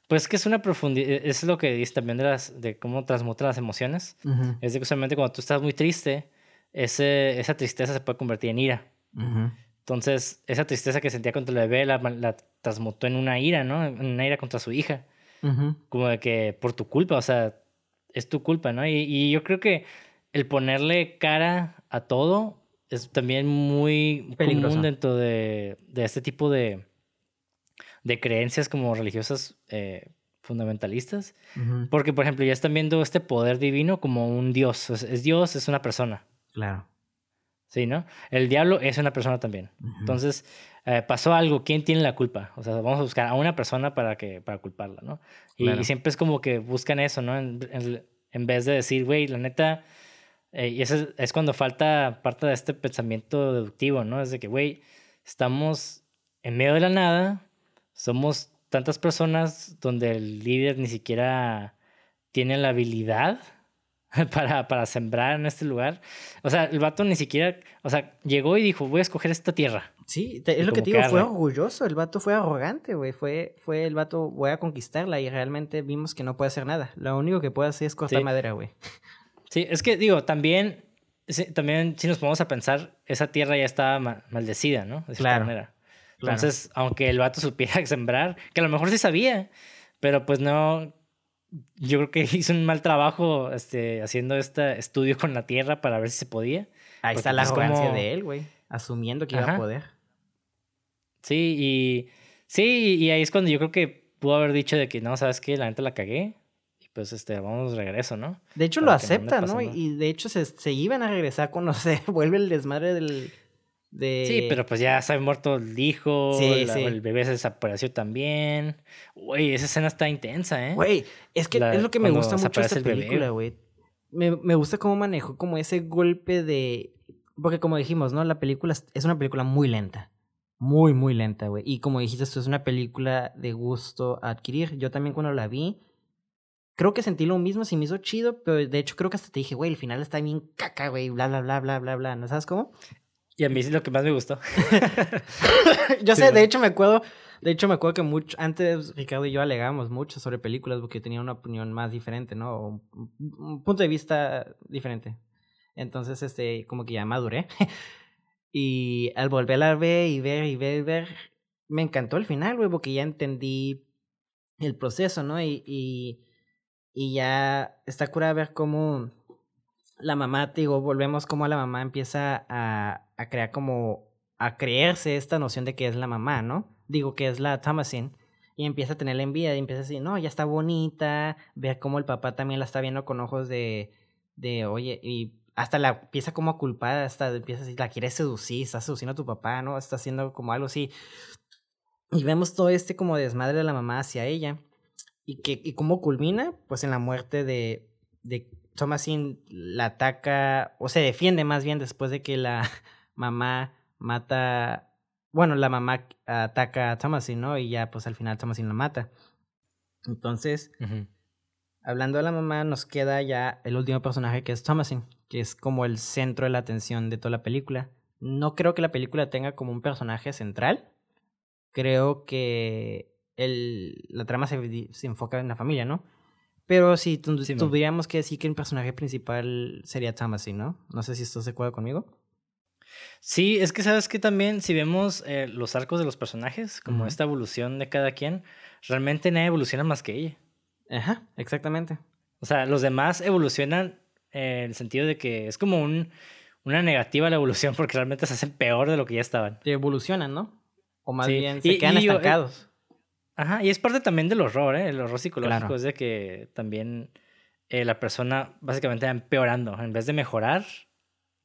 pues que es una profundidad, e, es lo que dice también de, las, de cómo transmuta las emociones. Es de que solamente cuando tú estás muy triste, ese, esa tristeza se puede convertir en ira. Entonces, esa tristeza que sentía contra el bebé la, la, transmutó en una ira, ¿no? En una ira contra su hija. Como de que por tu culpa, o sea, es tu culpa, ¿no? Y, y yo creo que el ponerle cara a todo es también muy Peligroso. común dentro de, de este tipo de, de creencias como religiosas eh, fundamentalistas. Porque, por ejemplo, ya están viendo este poder divino como un Dios. Es, Dios, es una persona. Claro. Sí, ¿no? El diablo es una persona también. Entonces, eh, pasó algo, ¿quién tiene la culpa? O sea, vamos a buscar a una persona para, que, para culparla, ¿no? Y, siempre es como que buscan eso, ¿no? En, en, vez de decir, güey, la neta, eh, y eso es, cuando falta parte de este pensamiento deductivo, ¿no? Es de que, güey, estamos en medio de la nada, somos tantas personas donde el líder ni siquiera tiene la habilidad para, para sembrar en este lugar. O sea, el vato ni siquiera, o sea, llegó y dijo, voy a escoger esta tierra. Sí, es lo que te digo, fue orgulloso, el vato fue arrogante, güey, fue, fue el vato, voy a conquistarla y realmente vimos que no puede hacer nada. Lo único que puede hacer es cortar madera, güey. Sí, es que digo, también, también si nos ponemos a pensar, esa tierra ya estaba maldecida, ¿no? De cierta manera. Entonces, aunque el vato supiera sembrar, que a lo mejor sí sabía, pero pues no, yo creo que hizo un mal trabajo este, haciendo este estudio con la tierra para ver si se podía. Ahí está la pues, arrogancia de él, güey, asumiendo que iba a poder. Sí, y sí, y ahí es cuando yo creo que pudo haber dicho de que no, sabes qué, la neta la cagué. Y pues este, vamos de regreso, ¿no? De hecho lo acepta, ¿no? Y de hecho se, se iban a regresar cuando se vuelve el desmadre del, Sí, pero pues ya se ha muerto el hijo, el bebé se desapareció también. Güey, esa escena está intensa, ¿eh? Güey, es que es lo que me gusta mucho de esta película, güey. Me, me, gusta cómo manejó como ese golpe de... Porque como dijimos, ¿no? La película es una película muy lenta. Muy, muy lenta, güey. Y como dijiste, esto es una película de gusto adquirir. Yo también cuando la vi, creo que sentí lo mismo, se me hizo chido, pero de hecho creo que hasta te dije, güey, el final está bien caca, güey, bla, bla, bla, bla, bla, bla. ¿No sabes cómo? Y a mí es lo que más me gustó. yo sé, de hecho me acuerdo, de hecho me acuerdo que mucho, antes Ricardo y yo alegamos mucho sobre películas porque tenía una opinión más diferente, ¿no? Un, punto de vista diferente. Entonces, este, como que ya maduré. y al volver a ver y ver y ver y ver, me encantó el final, güey, porque ya entendí el proceso, ¿no? Y, y, y ya está cura ver cómo la mamá, digo, volvemos como la mamá empieza a, a crear como, a creerse esta noción de que es la mamá, ¿no? Digo que es la Thomasin. Y empieza a tener la envidia y empieza a decir, no, ya está bonita, vea cómo el papá también la está viendo con ojos de, de oye, y hasta la empieza como a culpar, hasta empieza así, la quiere seducir, está seduciendo a tu papá, ¿no? Está haciendo como algo así. Y vemos todo este como desmadre de la mamá hacia ella. Y, que, y cómo culmina, pues en la muerte de, de Thomasin la ataca, o se defiende más bien después de que la mamá mata, bueno, la mamá ataca a Thomasin, ¿no? Y ya pues al final Thomasin la mata. Entonces, hablando de la mamá, nos queda ya el último personaje que es Thomasin, que es como el centro de la atención de toda la película. No creo que la película tenga como un personaje central. Creo que el, la trama se, se enfoca en la familia, ¿no? Pero si tuviéramos que decir que el personaje principal sería Thomasin, ¿no? No sé si estás de acuerdo conmigo. Sí, es que sabes que también si vemos eh, los arcos de los personajes, como esta evolución de cada quien, realmente nadie evoluciona más que ella. Ajá, exactamente. O sea, los demás evolucionan en el sentido de que es como un, una negativa la evolución porque realmente se hacen peor de lo que ya estaban. Evolucionan, ¿no? O más bien se quedan estancados. Ajá, y es parte también del horror, ¿eh? El horror psicológico es de que también eh, la persona básicamente va empeorando. En vez de mejorar,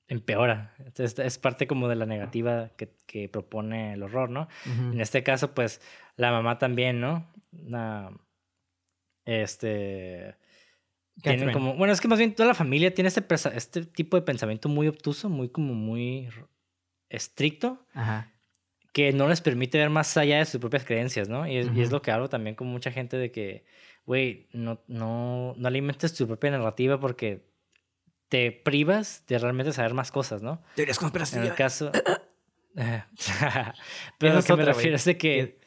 empeora. Entonces es parte como de la negativa que, que propone el horror, ¿no? En este caso, pues, la mamá también, ¿no? este... Tienen como, bueno, es que más bien toda la familia tiene este, este tipo de pensamiento muy obtuso, muy como muy estricto. Ajá que no les permite ver más allá de sus propias creencias, ¿no? Y es, lo que hablo también con mucha gente de que, güey, no, no, no alimentes tu propia narrativa porque te privas de realmente saber más cosas, ¿no? Teorías conspirativas. En el caso... Pero lo que me refiero es de que...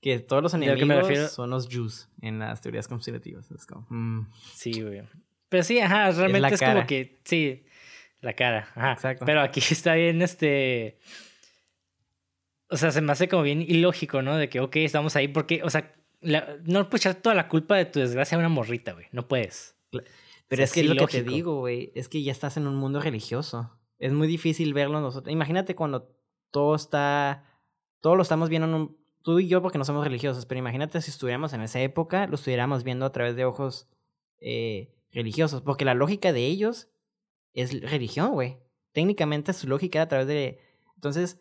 que... todos los enemigos son los Jews en las teorías conspirativas. Es como, mm. Sí, güey. Pero sí, ajá, realmente es, es como que, sí, la cara. Ajá. Exacto. Pero aquí está bien este o sea, se me hace como bien ilógico, ¿no? De que, ok, estamos ahí porque, o sea, no puedes echar toda la culpa de tu desgracia a una morrita, güey. No puedes. Pero es, que es lo que te digo, güey. Es que ya estás en un mundo religioso. Es muy difícil verlo nosotros. Imagínate cuando todo está. Todo lo estamos viendo en un. Tú y yo, porque no somos religiosos, pero imagínate si estuviéramos en esa época, lo estuviéramos viendo a través de ojos eh, religiosos. Porque la lógica de ellos es religión, güey. Técnicamente su lógica a través de. Entonces,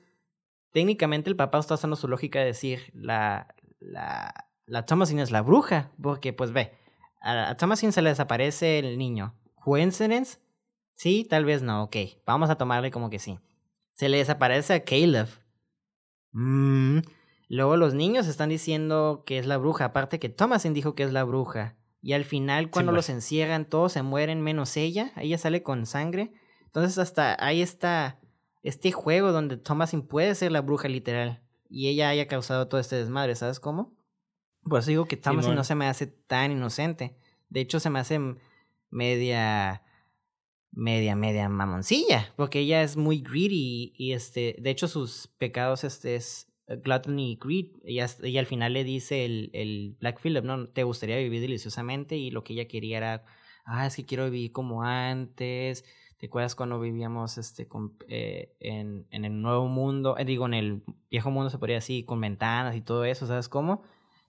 técnicamente el papá está usando su lógica de decir la, la, la Thomasin es la bruja, porque pues ve, a, a Thomasin se le desaparece el niño. ¿Coincidence? Sí, tal vez no, ok, vamos a tomarle como que sí. Se le desaparece a Caleb. Mm. Luego los niños están diciendo que es la bruja, aparte que Thomasin dijo que es la bruja. Y al final cuando los encierran todos se mueren menos ella, ella sale con sangre. Entonces hasta ahí está este juego donde Thomasin puede ser la bruja literal y ella haya causado todo este desmadre, ¿sabes cómo? Por eso digo que Thomasin no se me hace tan inocente. De hecho, se me hace media, media, media mamoncilla, porque ella es muy greedy y este, de hecho sus pecados este es gluttony y greed. Ella, ella al final le dice el, el Black Phillip, no, te gustaría vivir deliciosamente y lo que ella quería era, ah, es que quiero vivir como antes ¿Te acuerdas cuando vivíamos este, con, eh, en, en, el nuevo mundo? Eh, digo, en el viejo mundo se podría así, con ventanas y todo eso, ¿sabes cómo?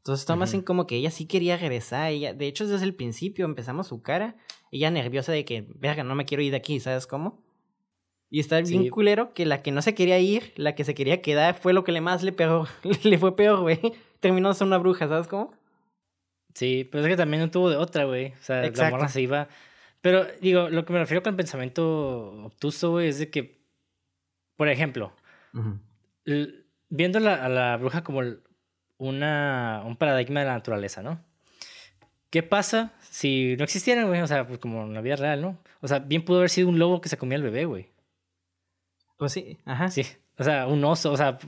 Entonces toma así como que ella sí quería regresar. Ella, de hecho, desde el principio empezamos su cara. Ella nerviosa de que, verga, no me quiero ir de aquí, ¿sabes cómo? Y está bien culero que la que no se quería ir, la que se quería quedar, fue lo que le más le pegó. le fue peor, güey. Terminó ser una bruja, ¿sabes cómo? Sí, pero es que también no tuvo de otra, güey. O sea, la morra se iba pero digo, lo que me refiero con el pensamiento obtuso, güey, es de que, por ejemplo, viendo a la bruja como una, un paradigma de la naturaleza, ¿no? ¿Qué pasa si no existieran, güey? O sea, pues como en la vida real, ¿no? O sea, bien pudo haber sido un lobo que se comía al bebé, güey. Pues sí, ajá. Sí, o sea, un oso, o sea,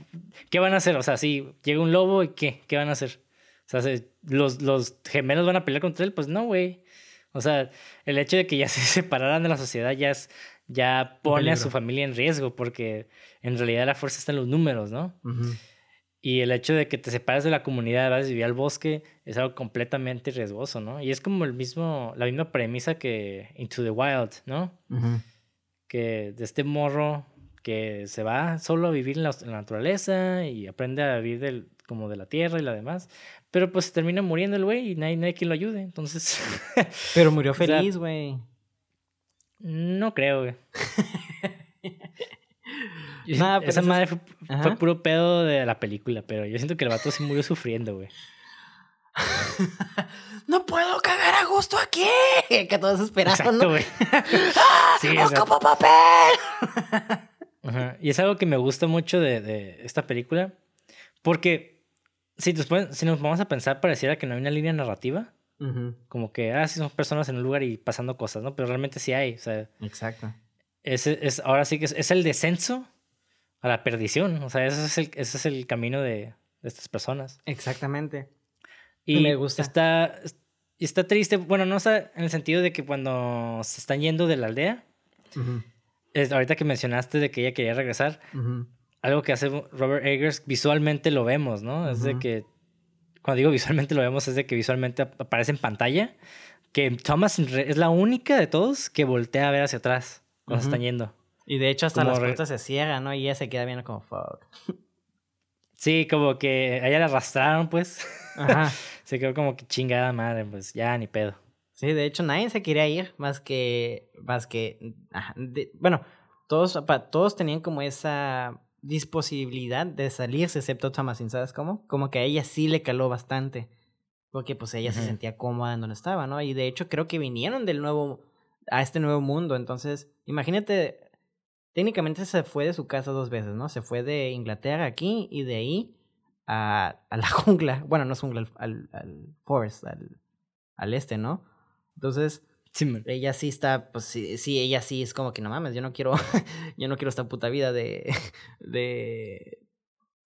¿qué van a hacer? O sea, si llega un lobo y qué, ¿qué van a hacer? O sea, ¿los, los gemelos van a pelear contra él? Pues no, güey. O sea, el hecho de que ya se separaran de la sociedad ya, ya pone a su familia en riesgo, porque en realidad la fuerza está en los números, ¿no? Y el hecho de que te separes de la comunidad, vas a vivir al bosque, es algo completamente riesgoso, ¿no? Y es como el mismo, la misma premisa que Into the Wild, ¿no? Que de este morro que se va solo a vivir en la, naturaleza y aprende a vivir del, como de la tierra y la demás. Pero pues termina muriendo el güey y nadie, nadie quien lo ayude. Entonces. Pero murió feliz, güey. No creo, güey. Esa madre fue, puro pedo de la película, pero yo siento que el vato se murió sufriendo, güey. no puedo cagar a gusto aquí. Que todos esperaron. güey. ¡Ah, sí, papel! Y es algo que me gusta mucho de, esta película. Porque si, si nos vamos a pensar, pareciera que no hay una línea narrativa. Como que, ah, sí, son personas en un lugar y pasando cosas, ¿no? Pero realmente sí hay. O sea, Exacto. Es, es, ahora sí que es, el descenso a la perdición. O sea, ese es el, ese es el camino de, de estas personas. Exactamente. Y me gusta. Está, está triste. Bueno, no está en el sentido de que cuando se están yendo de la aldea, ahorita que mencionaste de que ella quería regresar, algo que hace Robert Eggers, visualmente lo vemos, ¿no? Es de que, cuando digo visualmente lo vemos, es de que visualmente aparece en pantalla, que Thomas es la única de todos que voltea a ver hacia atrás se están yendo. Y de hecho hasta las puertas se cierran, ¿no? Y ella se queda viendo como, fuck. Sí, como que a ella la arrastraron, pues. Ajá. se quedó como que chingada madre, pues ya ni pedo. Sí, de hecho nadie se quería ir más que, más que, bueno, todos, todos tenían como esa disposibilidad de salirse, excepto Thomasin, ¿sabes cómo? Como que a ella sí le caló bastante, porque pues ella se sentía cómoda en donde estaba, ¿no? Y de hecho creo que vinieron del nuevo, a este nuevo mundo, entonces, imagínate, técnicamente se fue de su casa dos veces, ¿no? Se fue de Inglaterra aquí y de ahí a, a la jungla, bueno, no es jungla, al, al forest, al, al este, ¿no? Entonces, ella sí está, pues sí, sí, ella sí es como que no mames, yo no quiero, yo no quiero esta puta vida de, de,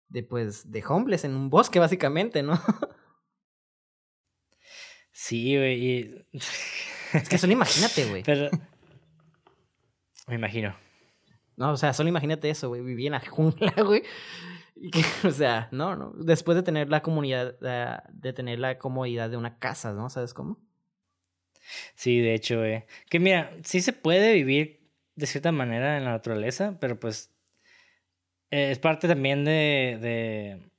de pues, de homeless en un bosque básicamente, ¿no? Sí, güey. Es que solo imagínate, güey. Pero... Me imagino. No, o sea, solo imagínate eso, güey. Vivir en la jungla, güey. o sea, no, no. Después de tener la comunidad, de tener la comodidad de una casa, ¿no? ¿Sabes cómo? Sí, de hecho, eh. Que mira, sí se puede vivir de cierta manera en la naturaleza, pero pues eh, es parte también de, de,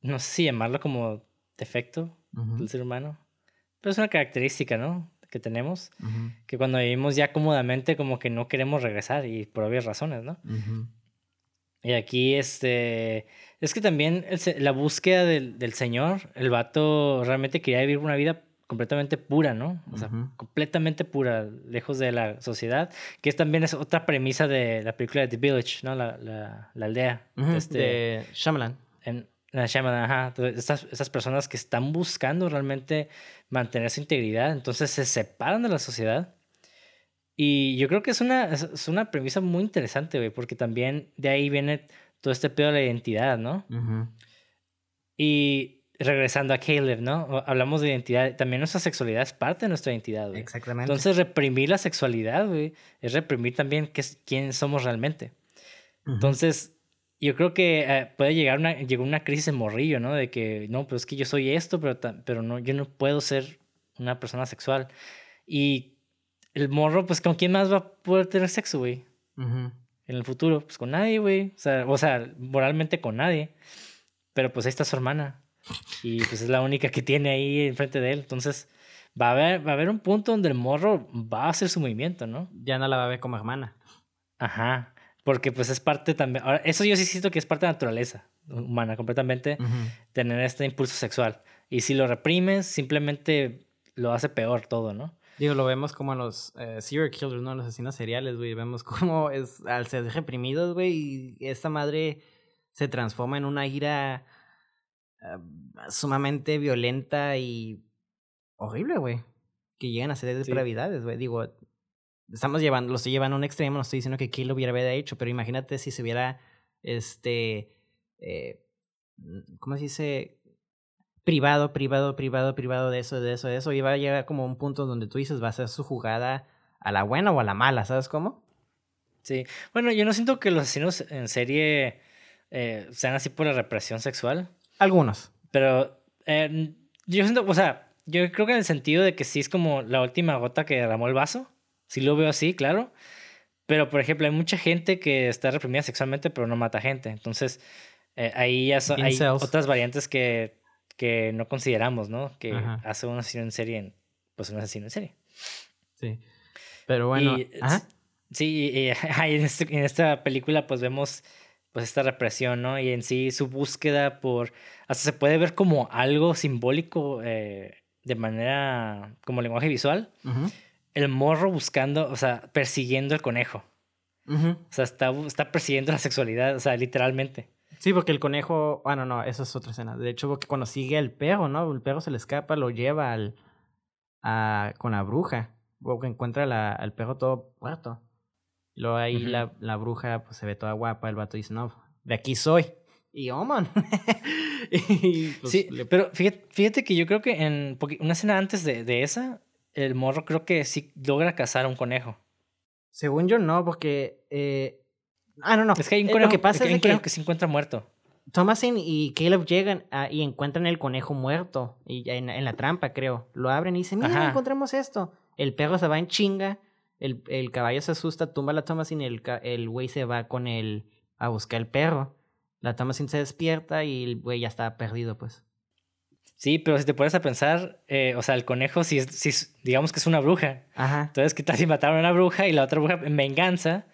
no sé si llamarlo como defecto del ser humano, pero es una característica, ¿no? Que tenemos, que cuando vivimos ya cómodamente como que no queremos regresar y por obvias razones, ¿no? Y aquí, este, es que también la búsqueda del, del Señor, el vato realmente quería vivir una vida completamente pura, ¿no? O sea, completamente pura, lejos de la sociedad, que es también es otra premisa de la película de The Village, ¿no? La, la, la aldea. este, de Shyamalan. En, ajá. Estas, estas personas que están buscando realmente mantener su integridad, entonces se separan de la sociedad. Y yo creo que es una, es una premisa muy interesante, güey, porque también de ahí viene todo este pedo de la identidad, ¿no? Y regresando a Caleb, ¿no? Hablamos de identidad. También nuestra sexualidad es parte de nuestra identidad, güey. Exactamente. Entonces, reprimir la sexualidad, güey, es reprimir también quién somos realmente. Entonces, yo creo que eh, puede llegar una, llegó una crisis en morrillo, ¿no? De que, no, pero es que yo soy esto, pero, pero no, yo no puedo ser una persona sexual. Y el morro, pues, ¿con quién más va a poder tener sexo, güey? En el futuro, pues con nadie, güey. O sea, o sea, moralmente con nadie. Pero pues ahí está su hermana. Y pues es la única que tiene ahí enfrente de él. Entonces va a haber, va a haber un punto donde el morro va a hacer su movimiento, ¿no? Ya no la va a ver como hermana. Ajá. Porque pues es parte también. Ahora, eso yo sí siento que es parte de la naturaleza humana, completamente, tener este impulso sexual. Y si lo reprimes, simplemente lo hace peor todo, ¿no? Digo, lo vemos como en los eh, serial killers, ¿no? Los asesinos seriales, güey. Vemos cómo es, al ser reprimidos, güey, y esta madre se transforma en una ira Ah, sumamente violenta y horrible, güey. Que llegan a ser depravidades, güey. Digo, estamos llevando, lo estoy llevando a un extremo, no estoy diciendo que Kill lo hubiera hecho, pero imagínate si se hubiera, este, eh, ¿cómo se dice? Privado, privado, privado, privado de eso, de eso, de eso. Y va a llegar como un punto donde tú dices, va a ser su jugada a la buena o a la mala, ¿sabes cómo? Sí. Bueno, yo no siento que los asesinos en serie eh, sean así por la represión sexual. Algunos. Pero eh, yo siento, o sea, yo creo que en el sentido de que sí es como la última gota que derramó el vaso. Sí lo veo así, claro. Pero, por ejemplo, hay mucha gente que está reprimida sexualmente, pero no mata gente. Entonces, eh, ahí ya hay otras variantes que, que no consideramos, ¿no? Que hace un asesino en serie, pues un asesino en serie. Sí. Pero bueno, sí, y, este, en, esta película pues vemos pues esta represión, ¿no? Y en sí su búsqueda por, hasta se puede ver como algo simbólico eh, de manera, como lenguaje visual. El morro buscando, o sea, persiguiendo el conejo. O sea, está, está persiguiendo la sexualidad, o sea, literalmente. Sí, porque el conejo, bueno, no, esa es otra escena. De hecho, porque cuando sigue el perro, ¿no? El perro se le escapa, lo lleva al, a, con la bruja. Porque encuentra la, al perro todo muerto. Luego ahí la, la, bruja pues se ve toda guapa, el vato dice, no, de aquí soy. Y oh, man. Pues, sí, pero fíjate, fíjate, que yo creo que en una escena antes de, de esa, el morro creo que sí logra cazar a un conejo. Según yo no, porque eh, Ah, no, no. Es que hay un conejo, que, pasa es que, que se encuentra muerto. Thomasin y Caleb llegan y encuentran el conejo muerto y en, en, la trampa, creo. Lo abren y dicen, mira, encontramos esto. El perro se va en chinga, el, el caballo se asusta, tumba a la Thomasin y el, el güey se va con él a buscar el perro. La Thomasin se despierta y el güey ya está perdido, pues. Sí, pero si te pones a pensar, eh, o sea, el conejo, si, si digamos que es una bruja. Ajá. Entonces, ¿qué tal si mataron a una bruja y la otra bruja en venganza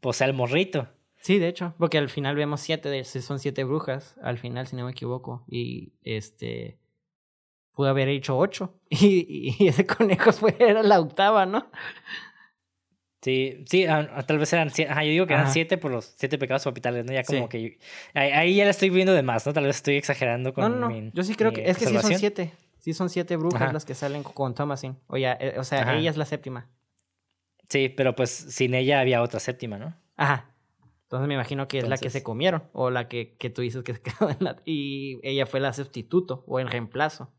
pues el morrito. Sí, de hecho, porque al final vemos siete, de, son siete brujas, al final, si no me equivoco, y este, pudo haber hecho ocho, y, y ese conejo fue, era la octava, ¿no? Sí, sí, tal vez eran siete, ajá, yo digo que eran siete por los siete pecados capitales, ¿no? Ya como que, ahí, ya la estoy viendo de más, ¿no? Tal vez estoy exagerando con No, no, no. yo sí creo que, es que sí son siete, sí son siete brujas las que salen con Thomasin, o, ya, eh, o sea, ella es la séptima. Sí, pero pues sin ella había otra séptima, ¿no? Ajá. Entonces me imagino que es la que se comieron o la que, que tú dices que se quedó en la... Y ella fue la sustituto o el reemplazo.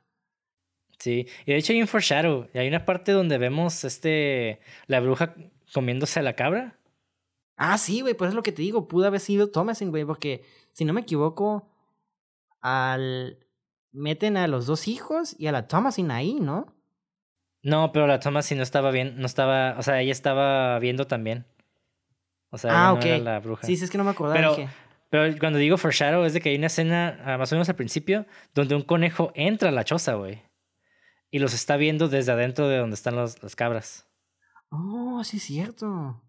Sí, y de hecho hay un foreshadow. Y hay una parte donde vemos este la bruja comiéndose a la cabra. Ah, sí, güey, pues es lo que te digo. Pudo haber sido Thomasin, güey, porque si no me equivoco, al meten a los dos hijos y a la Thomasin ahí, ¿no? No, pero la toma sí no estaba bien, no estaba, o sea, ella estaba viendo también. O sea, ah, no era la bruja. Sí, sí, es que no me acordaba. Pero, pero cuando digo foreshadow es de que hay una escena, ah, más o menos al principio, donde un conejo entra a la choza, güey. Y los está viendo desde adentro de donde están los, las cabras. Oh, sí es cierto.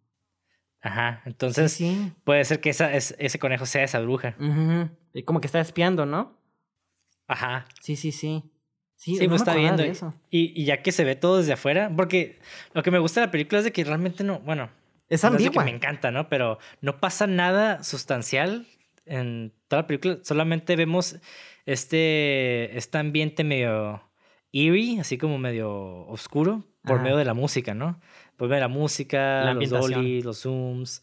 Ajá, entonces sí, puede ser que esa, ese conejo sea esa bruja. Y como que está espiando, ¿no? Ajá. Sí, sí, sí. Sí, sí pues está viendo. Eso. Y, y, ya que se ve todo desde afuera, porque lo que me gusta de la película es de que realmente no, bueno, es ambigua. que me encanta, ¿no? Pero no pasa nada sustancial en toda la película. Solamente vemos este, este ambiente medio eerie, así como medio oscuro, por medio de la música, ¿no? De la música, los dolly, los zooms.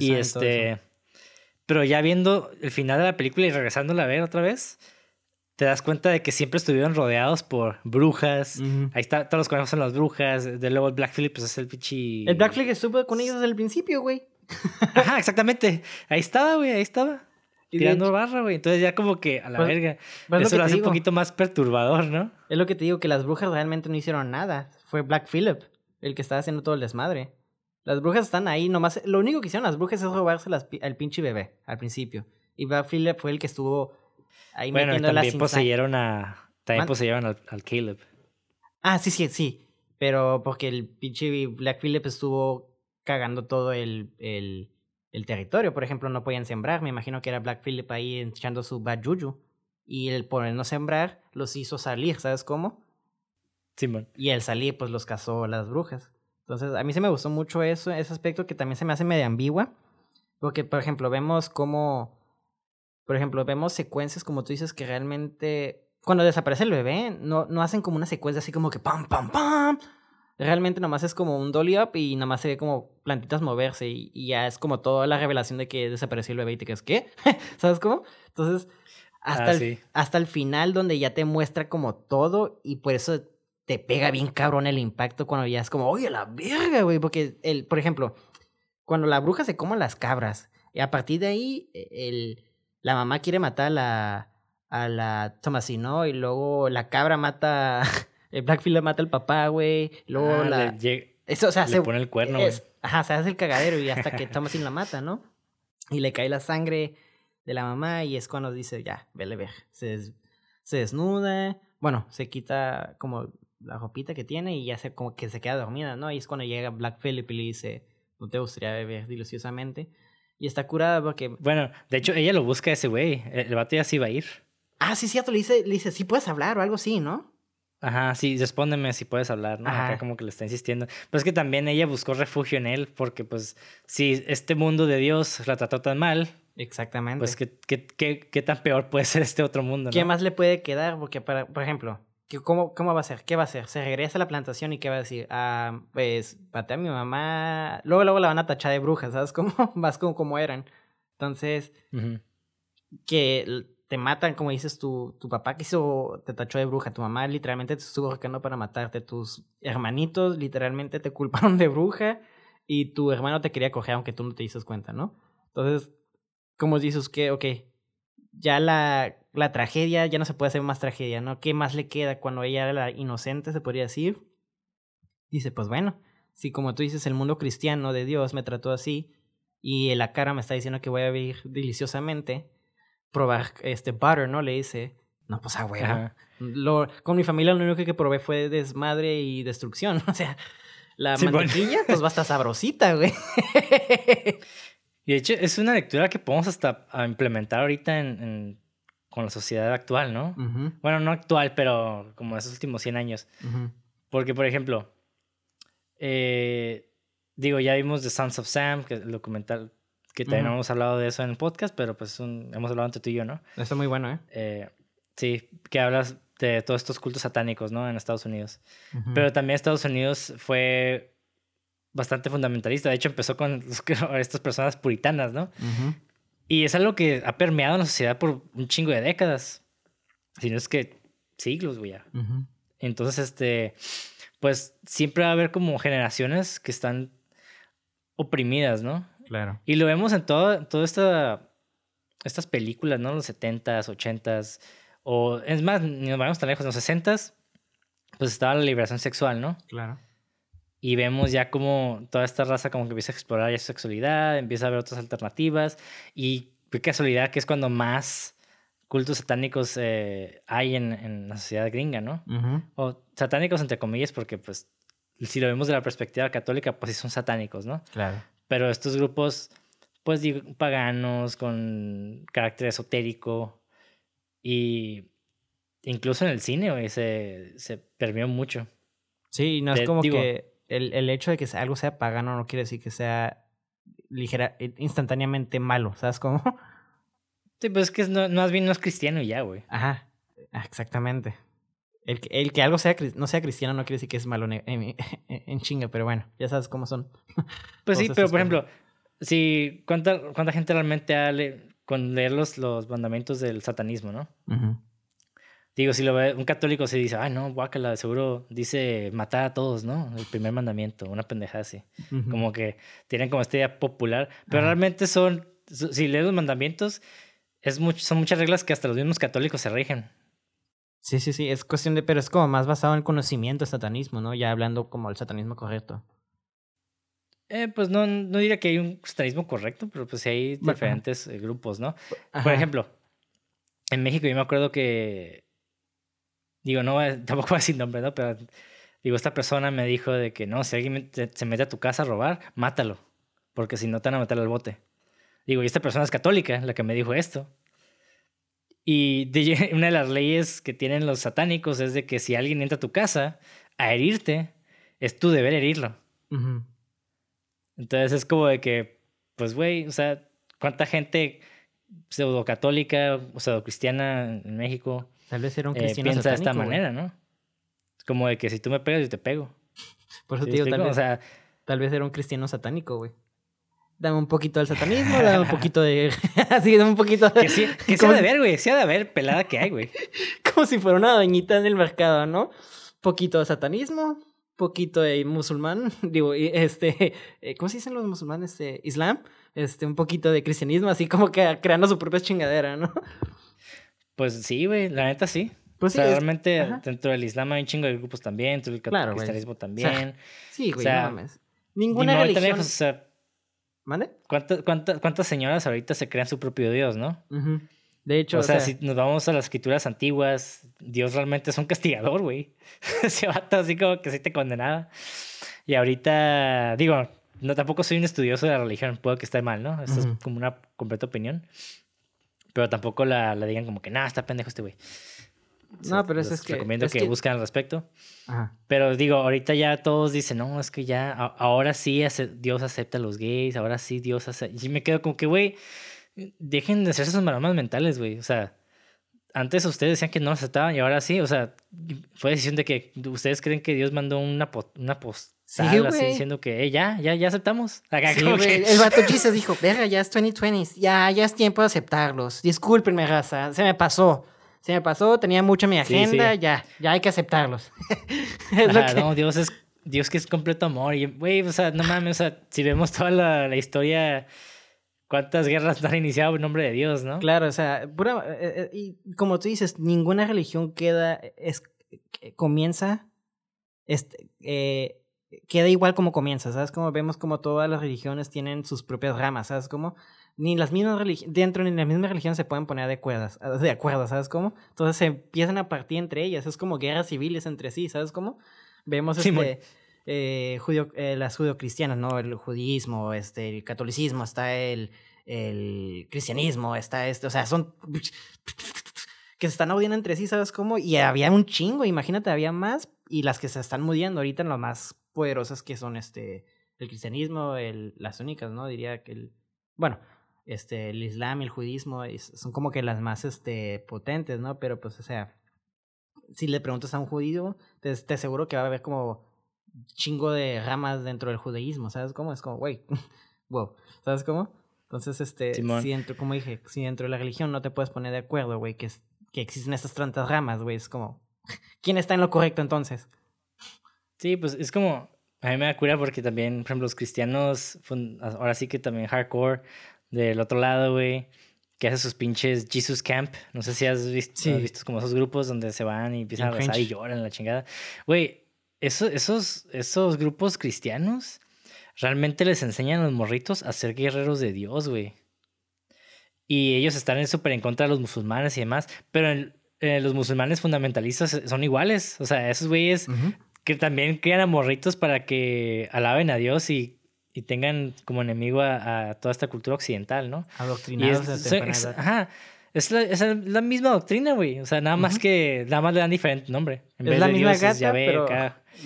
y este. Pero ya viendo el final de la película y regresándola a ver otra vez, te das cuenta de que siempre estuvieron rodeados por brujas. Ahí está, todos los conejos son las brujas. De luego el Black Phillip pues es el pichi. El Black Phillip estuvo con ellos desde el principio, güey. Ajá, exactamente. Ahí estaba, güey, ahí estaba. tirando barra, güey. Entonces ya como que a la pues, verga. Pues Eso lo, hace un poquito más perturbador, ¿no? Es lo que te digo, que las brujas realmente no hicieron nada. Fue Black Phillip el que estaba haciendo todo el desmadre. Las brujas están ahí, nomás. Lo único que hicieron las brujas es robarse al pinche bebé al principio. Y Black Phillip fue el que estuvo bueno, también poseyeron a. También poseyeron al, Caleb. Ah, sí, sí, sí. Pero porque el pinche Black Phillip estuvo cagando todo el, el, el, territorio. Por ejemplo, no podían sembrar. Me imagino que era Black Phillip ahí echando su bad juju. Y el por no sembrar los hizo salir, ¿sabes cómo? Simón. y el salir, pues los cazó las brujas. Entonces, a mí se me gustó mucho eso, ese aspecto que también se me hace medio ambigua. Porque, por ejemplo, vemos cómo por ejemplo, vemos secuencias, como tú dices, que realmente cuando desaparece el bebé, no, no hacen como una secuencia así como que pam, pam, pam. Realmente nomás es como un dolly up y nomás se ve como plantitas moverse y, ya es como toda la revelación de que desapareció el bebé y te quedas, ¿qué? ¿Sabes cómo? Entonces, hasta, ah, el, hasta el final donde ya te muestra como todo y por eso te pega bien cabrón el impacto cuando ya es como, oye, la verga, güey, porque, el, por ejemplo, cuando la bruja se come las cabras y a partir de ahí, e, el la mamá quiere matar a la, a la Tomasino y luego la cabra mata, el Blackfield mata al papá, güey, luego ah, la... Eso, o sea, se pone el cuerno, güey. Ajá, se hace el cagadero y hasta que Thomasin la mata, ¿no? Y le cae la sangre de la mamá y es cuando dice, ya, vele ver. Se, se desnuda, bueno, se quita como la ropita que tiene y ya se como que se queda dormida, ¿no? Y es cuando llega Black Phillip y le dice, no te gustaría beber deliciosamente. Y está curada porque... Bueno, de hecho ella lo busca a ese güey, el vato ya se iba a ir. Ah, sí, cierto, le dice, le dice, sí puedes hablar o algo así, ¿no? Ajá, sí, respóndeme si puedes hablar, ¿no? Acá como que le está insistiendo. Pero es que también ella buscó refugio en él, porque pues si este mundo de Dios la trató tan mal. Exactamente. Pues qué, qué, qué, qué tan peor puede ser este otro mundo, ¿no? ¿Qué más le puede quedar? Porque, para, por ejemplo, ¿cómo, ¿cómo va a ser? ¿Qué va a hacer? Se regresa a la plantación y ¿qué va a decir? Ah, pues, pate a mi mamá. Luego, luego la van a tachar de bruja, ¿sabes cómo? Vas como, como eran. Entonces, que te matan, como dices, tu, tu papá quiso, te tachó de bruja, tu mamá literalmente te estuvo buscando para matarte, tus hermanitos literalmente te culparon de bruja y tu hermano te quería coger aunque tú no te dices cuenta, ¿no? Entonces, como dices que, ok, ya la, la tragedia, ya no se puede hacer más tragedia, ¿no? ¿Qué más le queda cuando ella era la inocente, se podría decir? Dice, pues bueno, si como tú dices, el mundo cristiano de Dios me trató así y la cara me está diciendo que voy a vivir deliciosamente, probar este butter, ¿no? Le dice, no, pues a huevo. Lo, con mi familia lo único que probé fue desmadre y destrucción. O sea, la mantequilla, pues va a estar sabrosita, güey. y de hecho, es una lectura que podemos hasta implementar ahorita en, con la sociedad actual, ¿no? Bueno, no actual, pero como esos últimos 100 años. Porque, por ejemplo, eh, digo, ya vimos The Sons of Sam, que el documental que también hemos hablado de eso en el podcast, pero pues hemos hablado entre tú y yo, ¿no? Está muy bueno, ¿eh? ¿eh? Sí, que hablas de todos estos cultos satánicos, ¿no? En Estados Unidos. Pero también Estados Unidos fue bastante fundamentalista. De hecho, empezó con estas personas puritanas, ¿no? Y es algo que ha permeado en la sociedad por un chingo de décadas. Si no es que siglos, güey. Entonces, este, pues siempre va a haber como generaciones que están oprimidas, ¿no? Claro. Y lo vemos en todo, toda esta, estas películas, ¿no? Los 70s, 80s, o es más, ni nos vamos tan lejos, en los 60s, pues estaba la liberación sexual, ¿no? Claro. Y vemos ya como toda esta raza como que empieza a explorar ya su sexualidad, empieza a ver otras alternativas, y qué casualidad que es cuando más cultos satánicos eh, hay en, en, la sociedad gringa, ¿no? O satánicos entre comillas, porque pues si lo vemos de la perspectiva católica, pues sí son satánicos, ¿no? Claro. Pero estos grupos, pues digo, paganos, con carácter esotérico, y incluso en el cine, se, se permeó mucho. Sí, no es como que el, el, hecho de que algo sea pagano no quiere decir que sea ligera, instantáneamente malo, ¿sabes cómo? Sí, pues es que no, más bien no es cristiano ya, güey. Ajá, exactamente. El, el, que algo sea, no sea cristiano no quiere decir que es malo en, en, chinga, pero bueno, ya sabes cómo son. Pues sí, pero por ejemplo, si ¿cuánta, cuánta gente realmente ha con leer los, los mandamientos del satanismo, ¿no? Digo, si lo ve un católico se dice, ay, no, guácala, seguro dice matar a todos, ¿no? El primer mandamiento, una pendejada así. Como que tienen como esta idea popular, pero realmente son, si lees los mandamientos, es mucho, son muchas reglas que hasta los mismos católicos se rigen. Sí, sí, sí, es cuestión de, pero es como más basado en el conocimiento del satanismo, ¿no? Ya hablando como el satanismo correcto. Eh, pues no, no diría que hay un satanismo correcto, pero pues hay diferentes eh, grupos, ¿no? Por ejemplo, en México yo me acuerdo que, digo, no, tampoco voy a decir nombre, ¿no? Pero digo, esta persona me dijo de que no, si alguien se mete a tu casa a robar, mátalo, porque si no te van a meter al bote. Digo, y esta persona es católica, la que me dijo esto. Y una de las leyes que tienen los satánicos es de que si alguien entra a tu casa a herirte, es tu deber herirlo. Entonces es como de que, pues, güey, o sea, ¿cuánta gente pseudo católica o pseudo cristiana en México Tal vez era un eh, piensa de esta manera, ¿no? Es como de que si tú me pegas, yo te pego. Por eso, tío, tal vez, o sea, tal vez era un cristiano satánico, güey dame un poquito del satanismo, dame un poquito de. Así, dame un poquito de. Que sí, que ha de haber, güey. Sí ha de haber pelada que hay, güey. Como si fuera una doñita en el mercado, ¿no? Poquito de satanismo, poquito de musulmán, digo, este, eh, ¿cómo se dicen los musulmanes? Este, Islam, este, un poquito de cristianismo, así como que creando su propia chingadera, ¿no? Pues sí, güey, la neta sí. Pues sí, realmente dentro del Islam hay un chingo de grupos también, dentro del cristianismo también. sí, güey, no mames. Ninguna religión... o sea, ¿Mande? ¿Cuántas, cuántas, cuántas señoras ahorita se crean su propio Dios, no? De hecho, o sea, si nos vamos a las escrituras antiguas, Dios realmente es un castigador, güey. Se va así como que sí te condenaba. Y ahorita, digo, no tampoco soy un estudioso de la religión, puedo que esté mal, ¿no? Esto es como una completa opinión. Pero tampoco la, la digan como que, nada, está pendejo este güey. No, pero eso es que. Recomiendo que, busquen al respecto. Ajá. Pero digo, ahorita ya todos dicen, no, es que ya, ahora sí Dios acepta a los gays, ahora sí Dios acepta. Y me quedo como que, güey, dejen de hacer esos maramas mentales, güey. O sea, antes ustedes decían que no aceptaban y ahora sí, o sea, fue decisión de que ustedes creen que Dios mandó una, una post Sí, así diciendo que ya, ya, ya aceptamos. El vato Jesus dijo, verga, ya es 2020, ya, ya es tiempo de aceptarlos. Discúlpenme, raza, se me pasó. Se me pasó, tenía mucha mi agenda, ya, ya hay que aceptarlos. No, Dios es, Dios que es completo amor. Y, güey, o sea, no mames, o sea, si vemos toda la, la historia, cuántas guerras han iniciado en nombre de Dios, ¿no? Claro, o sea, pura, eh, eh, y como tú dices, ninguna religión queda, es, comienza, este, eh, queda igual como comienza, ¿sabes? Como vemos como todas las religiones tienen sus propias ramas, ¿sabes? Como ni las mismas religiones, dentro ni las mismas religiones se pueden poner de acuerdo, de acuerdo, ¿sabes cómo? Entonces se empiezan a partir entre ellas, es como guerras civiles entre sí, ¿sabes cómo? Vemos este, eh, eh, las judio-cristianas, ¿no? El judísmo, este, el catolicismo, está el, el cristianismo, está este, o sea, son que se están audiendo entre sí, ¿sabes cómo? Y había un chingo, imagínate, había más, y las que se están muriendo ahorita lo más poderosas que son este el cristianismo, el, las únicas, ¿no? Diría que el bueno, este el islam, el judismo son como que las más este potentes, ¿no? Pero pues o sea, si le preguntas a un judío, te, te aseguro que va a haber como chingo de ramas dentro del judaísmo, ¿sabes cómo? Es como, güey, wow, ¿sabes cómo? Entonces, este, si dentro, como dije, si dentro de la religión no te puedes poner de acuerdo, güey, que, que existen estas tantas ramas, güey, es como, ¿quién está en lo correcto entonces? Sí, pues es como, a mí me da cura porque también, por ejemplo, los cristianos, ahora sí que también hardcore, del otro lado, güey, que hace sus pinches Jesus Camp. No sé si has visto, visto como esos grupos donde se van y empiezan a rezar y lloran la chingada. Güey, eso, esos, esos grupos cristianos realmente les enseñan a los morritos a ser guerreros de Dios, güey. Y ellos están súper en contra de los musulmanes y demás, pero los musulmanes fundamentalistas son iguales. O sea, esos güeyes que también crean a morritos para que alaben a Dios y, y tengan como enemigo a, toda esta cultura occidental, ¿no? Adoctrinados es, Ajá. Es la, es la misma doctrina, güey. O sea, nada más que nada más le dan diferente nombre. es la misma gata, pero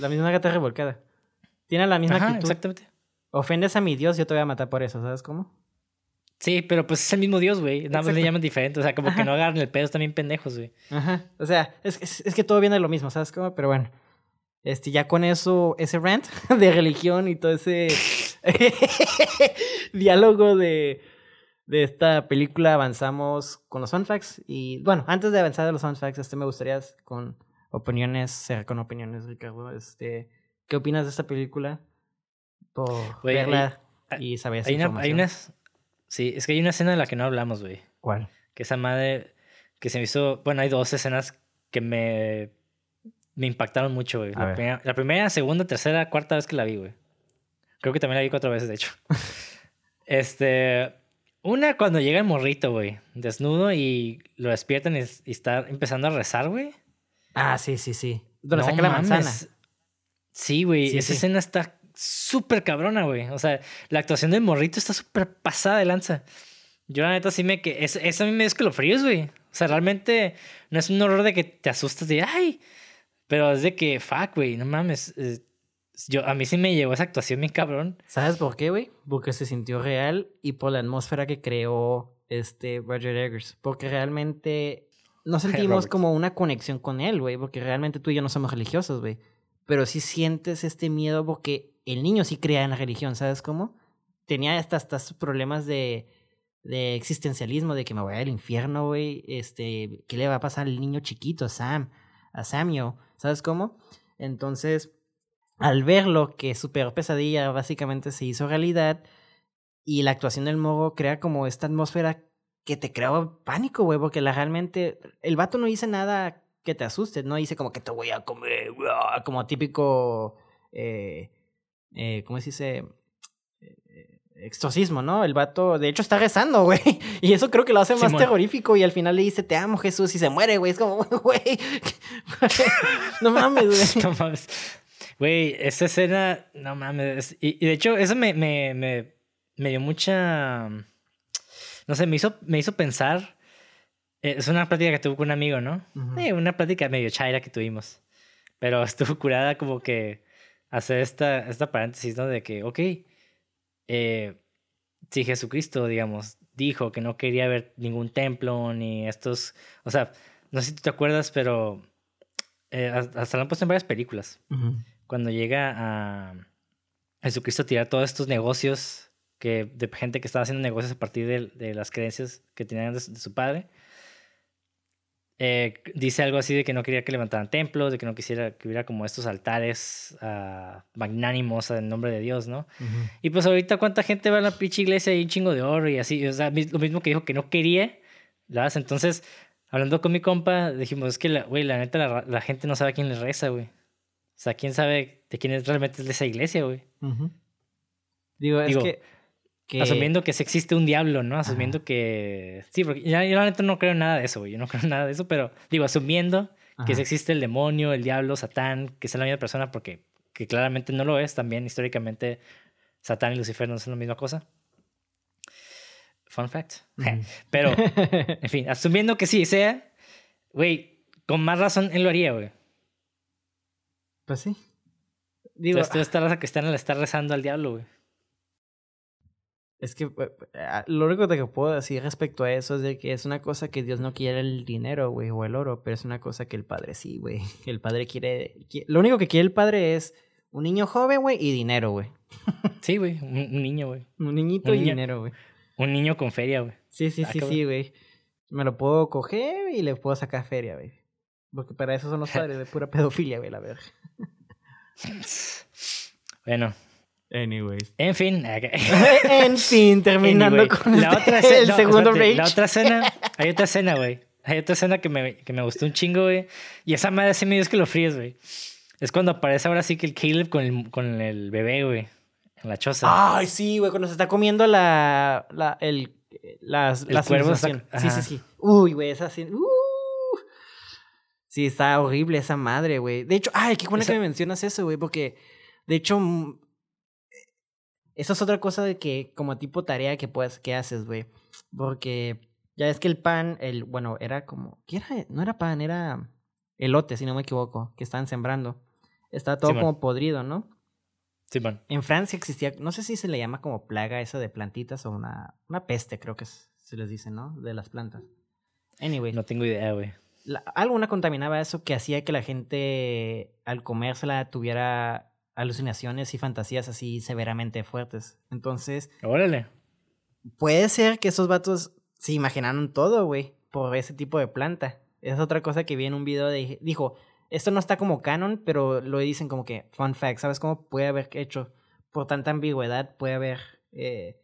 la misma gata revolcada. Tiene la misma Ajá, exactamente. Ofendes a mi Dios, yo te voy a matar por eso, ¿sabes cómo? Sí, pero pues es el mismo Dios, güey. Nada más le llaman diferente. O sea, como que no agarran el pedo, están bien pendejos, güey. Ajá. O sea, es, es, es, que todo viene de lo mismo, ¿sabes cómo? Pero bueno. Este, ya con eso, ese rant de religión y todo ese diálogo de, de esta película, avanzamos con los fun facts. Y bueno, antes de avanzar de los fun facts, este, me gustaría con opiniones, ser con opiniones, Ricardo. Este, ¿Qué opinas de esta película? Por verla y saber hay, una, hay unas, Sí, es que hay una escena de la que no hablamos, güey. ¿Cuál? Que esa madre que se me hizo. Bueno, hay dos escenas que me me impactaron mucho, güey. La primera, la primera, segunda, tercera, cuarta vez que la vi, güey. Creo que también la vi cuatro veces, de hecho. este. Una cuando llega el morrito, güey, desnudo y lo despiertan y, está empezando a rezar, güey. Ah, sí, sí, sí. Donde saca la manzana. Sí, güey. esa escena está súper cabrona, güey. O sea, la actuación del morrito está súper pasada de lanza. Yo, la neta, sí me que. Eso a mí me escalofríos, güey. O sea, realmente no es un horror de que te asustas de, ay, pero es de que, fuck, güey, no mames. Eh, yo, a mí sí me llegó esa actuación bien cabrón. ¿Sabes por qué, güey? Porque se sintió real y por la atmósfera que creó este Roger Eggers. Porque realmente no sentimos como una conexión con él, güey. Porque realmente tú y yo no somos religiosos, güey. Pero sí sientes este miedo porque el niño sí crea en la religión, ¿sabes cómo? Tenía hasta estos problemas de, de existencialismo, de que me voy al infierno, güey. Este, ¿qué le va a pasar al niño chiquito, Sam? A Samuel. ¿Sabes cómo? Entonces, al verlo, que su peor pesadilla básicamente se hizo realidad, y la actuación del mogo crea como esta atmósfera que te crea pánico, güey, porque la, realmente el vato no dice nada que te asuste, no dice como que te voy a comer, como típico, eh, eh, ¿cómo se dice? Eh, exorcismo, ¿no? El vato, de hecho, está rezando, güey. Y eso creo que lo hace más terrorífico. Y al final le dice, te amo, Jesús, y se muere, güey. Es como, güey. no mames, güey. No mames. Güey, esa escena, no mames. Y, de hecho, eso me, me, me, me, dio mucha. No sé, me hizo, me hizo pensar. Eh, es una plática que tuve con un amigo, ¿no? Eh, una plática medio chaira que tuvimos. Pero estuvo curada como que hacer esta, esta paréntesis, ¿no? De que, ok, eh, si Jesucristo, digamos, dijo que no quería ver ningún templo ni estos, o sea, no sé si tú te acuerdas, pero eh, hasta lo han puesto en varias películas. Cuando llega a Jesucristo a tirar todos estos negocios que, de gente que estaba haciendo negocios a partir de, de las creencias que tenían de su padre, eh, dice algo así de que no quería que levantaran templos, de que no quisiera que hubiera como estos altares uh, magnánimos en nombre de Dios, ¿no? Y pues ahorita cuánta gente va a la pinche iglesia y un chingo de oro y así, o sea, lo mismo que dijo que no quería, ¿verdad? Entonces, hablando con mi compa, dijimos, es que, la, güey, la neta, la, gente no sabe a quién le reza, güey. O sea, ¿quién sabe de quién es realmente esa iglesia, güey? Digo, es que Asumiendo que sí existe un diablo, ¿no? Asumiendo que... Sí, porque yo, yo, la neta no creo en nada de eso, güey. Yo no creo en nada de eso, pero digo, asumiendo que sí existe el demonio, el diablo, Satán, que es la misma persona, porque que claramente no lo es, también históricamente Satán y Lucifer no son la misma cosa. Fun fact. Pero, en fin, asumiendo que sí sea, güey, con más razón él lo haría, güey. Pues sí. Digo, Entonces, esta raza que están le está rezando al diablo, güey. Es que ah, lo único que puedo decir respecto a eso es de que es una cosa que Dios no quiere el dinero, güey, o el oro, pero es una cosa que el padre sí, güey. El padre quiere, Lo único que quiere el padre es un niño joven, güey, y dinero, güey. Sí, güey, un, niño, güey. Un niñito y dinero, güey. Un niño con feria, güey. Sí, sí, sí, sí, güey. Me lo puedo coger y le puedo sacar feria, güey. Porque para eso son los padres de pura pedofilia, güey, la verdad. bueno, Anyways. En fin. en fin, terminando con la otra el segundo La otra escena, hay otra escena, güey. Hay otra escena que me, que me gustó un chingo, güey. Y esa madre sí me dio que lo fríes, güey. Es cuando aparece ahora sí que el Caleb con el, con el bebé, güey. En la choza. Ay, sí, güey. Cuando se está comiendo la. la el, las, el las cuervos. Sí, sí, sí. Uy, güey, esa así. Uh. Sí, está horrible esa madre, güey. De hecho, ay, qué bueno que me mencionas eso, güey. Porque, de hecho, eso es otra cosa de que, como tipo tarea que puedes, que haces, güey. Porque ya es que el pan, el, bueno, era como, ¿qué era? No era pan, era elote, si no me equivoco, que estaban sembrando. Estaba todo como podrido, ¿no? Sí, man. En Francia existía, no sé si se le llama como plaga esa de plantitas o una, una peste, creo que se les dice, ¿no? De las plantas. Anyway. No tengo idea, güey. Alguna contaminaba eso que hacía que la gente al comérsela tuviera alucinaciones y fantasías así severamente fuertes. Entonces. Órale. Puede ser que esos vatos se imaginaron todo, güey, por ese tipo de planta. Es otra cosa que vi en un video de. Dijo, esto no está como canon, pero lo dicen como que, fun fact, ¿sabes cómo puede haber hecho? Por tanta ambigüedad, puede haber. Eh,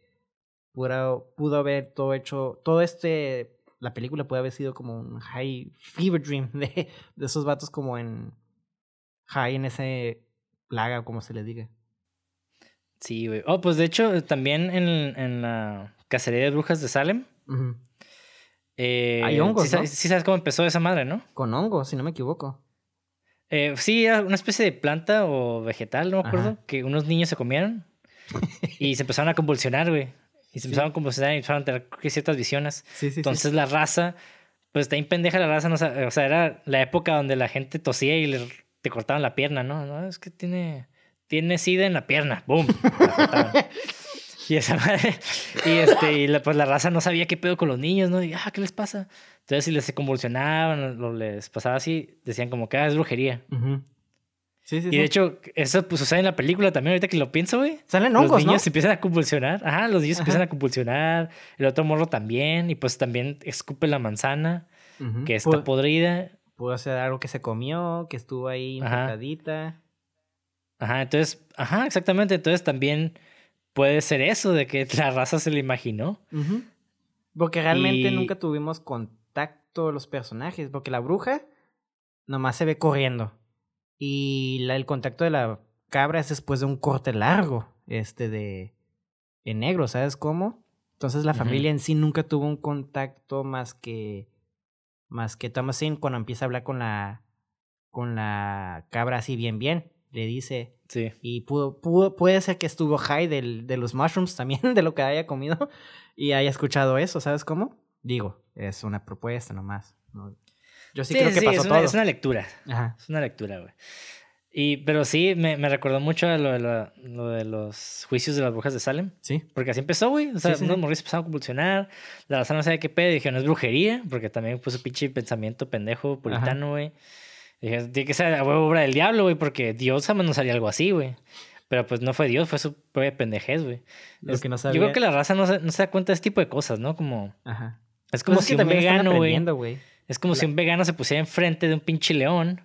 pudo, pudo haber todo hecho. Todo este. La película puede haber sido como un high fever dream de, de esos vatos como en. High en ese plaga, como se le diga. Sí, güey. Oh, pues de hecho, también en, en la cacería de brujas de Salem. eh, Hay hongos. Sí, sí, sabes cómo empezó esa madre, ¿no? Con hongos, si no me equivoco. Eh, sí, era una especie de planta o vegetal, no me acuerdo, que unos niños se comieron y se empezaron a convulsionar, güey. Y se empezaron a convulsionar y empezaron a tener ciertas visiones. Entonces la raza, pues está pendeja la raza, no, o sea, era la época donde la gente tosía y le te cortaban la pierna, ¿no? No, es que tiene, tiene sida en la pierna. ¡Boom! y esa madre. Y, este, y la, pues la raza no sabía qué pedo con los niños, ¿no? Y, ah, ¿qué les pasa? Entonces, si les se convulsionaban o les pasaba así, decían como que ah, es brujería. Sí, sí, y de hecho, eso pues sucede en la película también, ahorita que lo pienso, güey. Salen hongos, Los niños se empiezan a convulsionar. Ajá, los niños se empiezan a convulsionar. El otro morro también. Y pues también escupe la manzana, que está podrida. Pudo ser algo que se comió, que estuvo ahí infectadita. Ajá. entonces, ajá, exactamente. Entonces también puede ser eso de que la raza se le imaginó. Porque realmente nunca tuvimos contacto los personajes, porque la bruja nomás se ve corriendo. Y el contacto de la cabra es después de un corte largo, este de en negro, ¿sabes cómo? Entonces la familia en sí nunca tuvo un contacto más que más que Thomasin cuando empieza a hablar con la con la cabra así bien bien, le dice. Sí. Y pudo, pudo, puede ser que estuvo high del, de los mushrooms también, de lo que haya comido, y haya escuchado eso, ¿sabes cómo? Digo, es una propuesta nomás. Yo sí, creo que pasó es todo. Es una lectura. Ajá. Es una lectura, güey. Y, pero sí, me, me recordó mucho a lo de, lo, de los juicios de las brujas de Salem. Sí. Porque así empezó, güey. O sea, unos morris empezaron a convulsionar. La razón no sabía qué pedo. Y dije, no es brujería. Porque también puso pinche pensamiento pendejo puritano, güey. Dije, tiene que ser obra del diablo, güey. Porque Dios jamás nos haría algo así, güey. Pero pues no fue Dios, fue su propia pendejez, güey. Lo que no sabía. Yo creo que la raza no se, no se da cuenta de este tipo de cosas, ¿no? Como. Ajá. Es como pues si un vegano, güey. Es como si un vegano se pusiera enfrente de un pinche león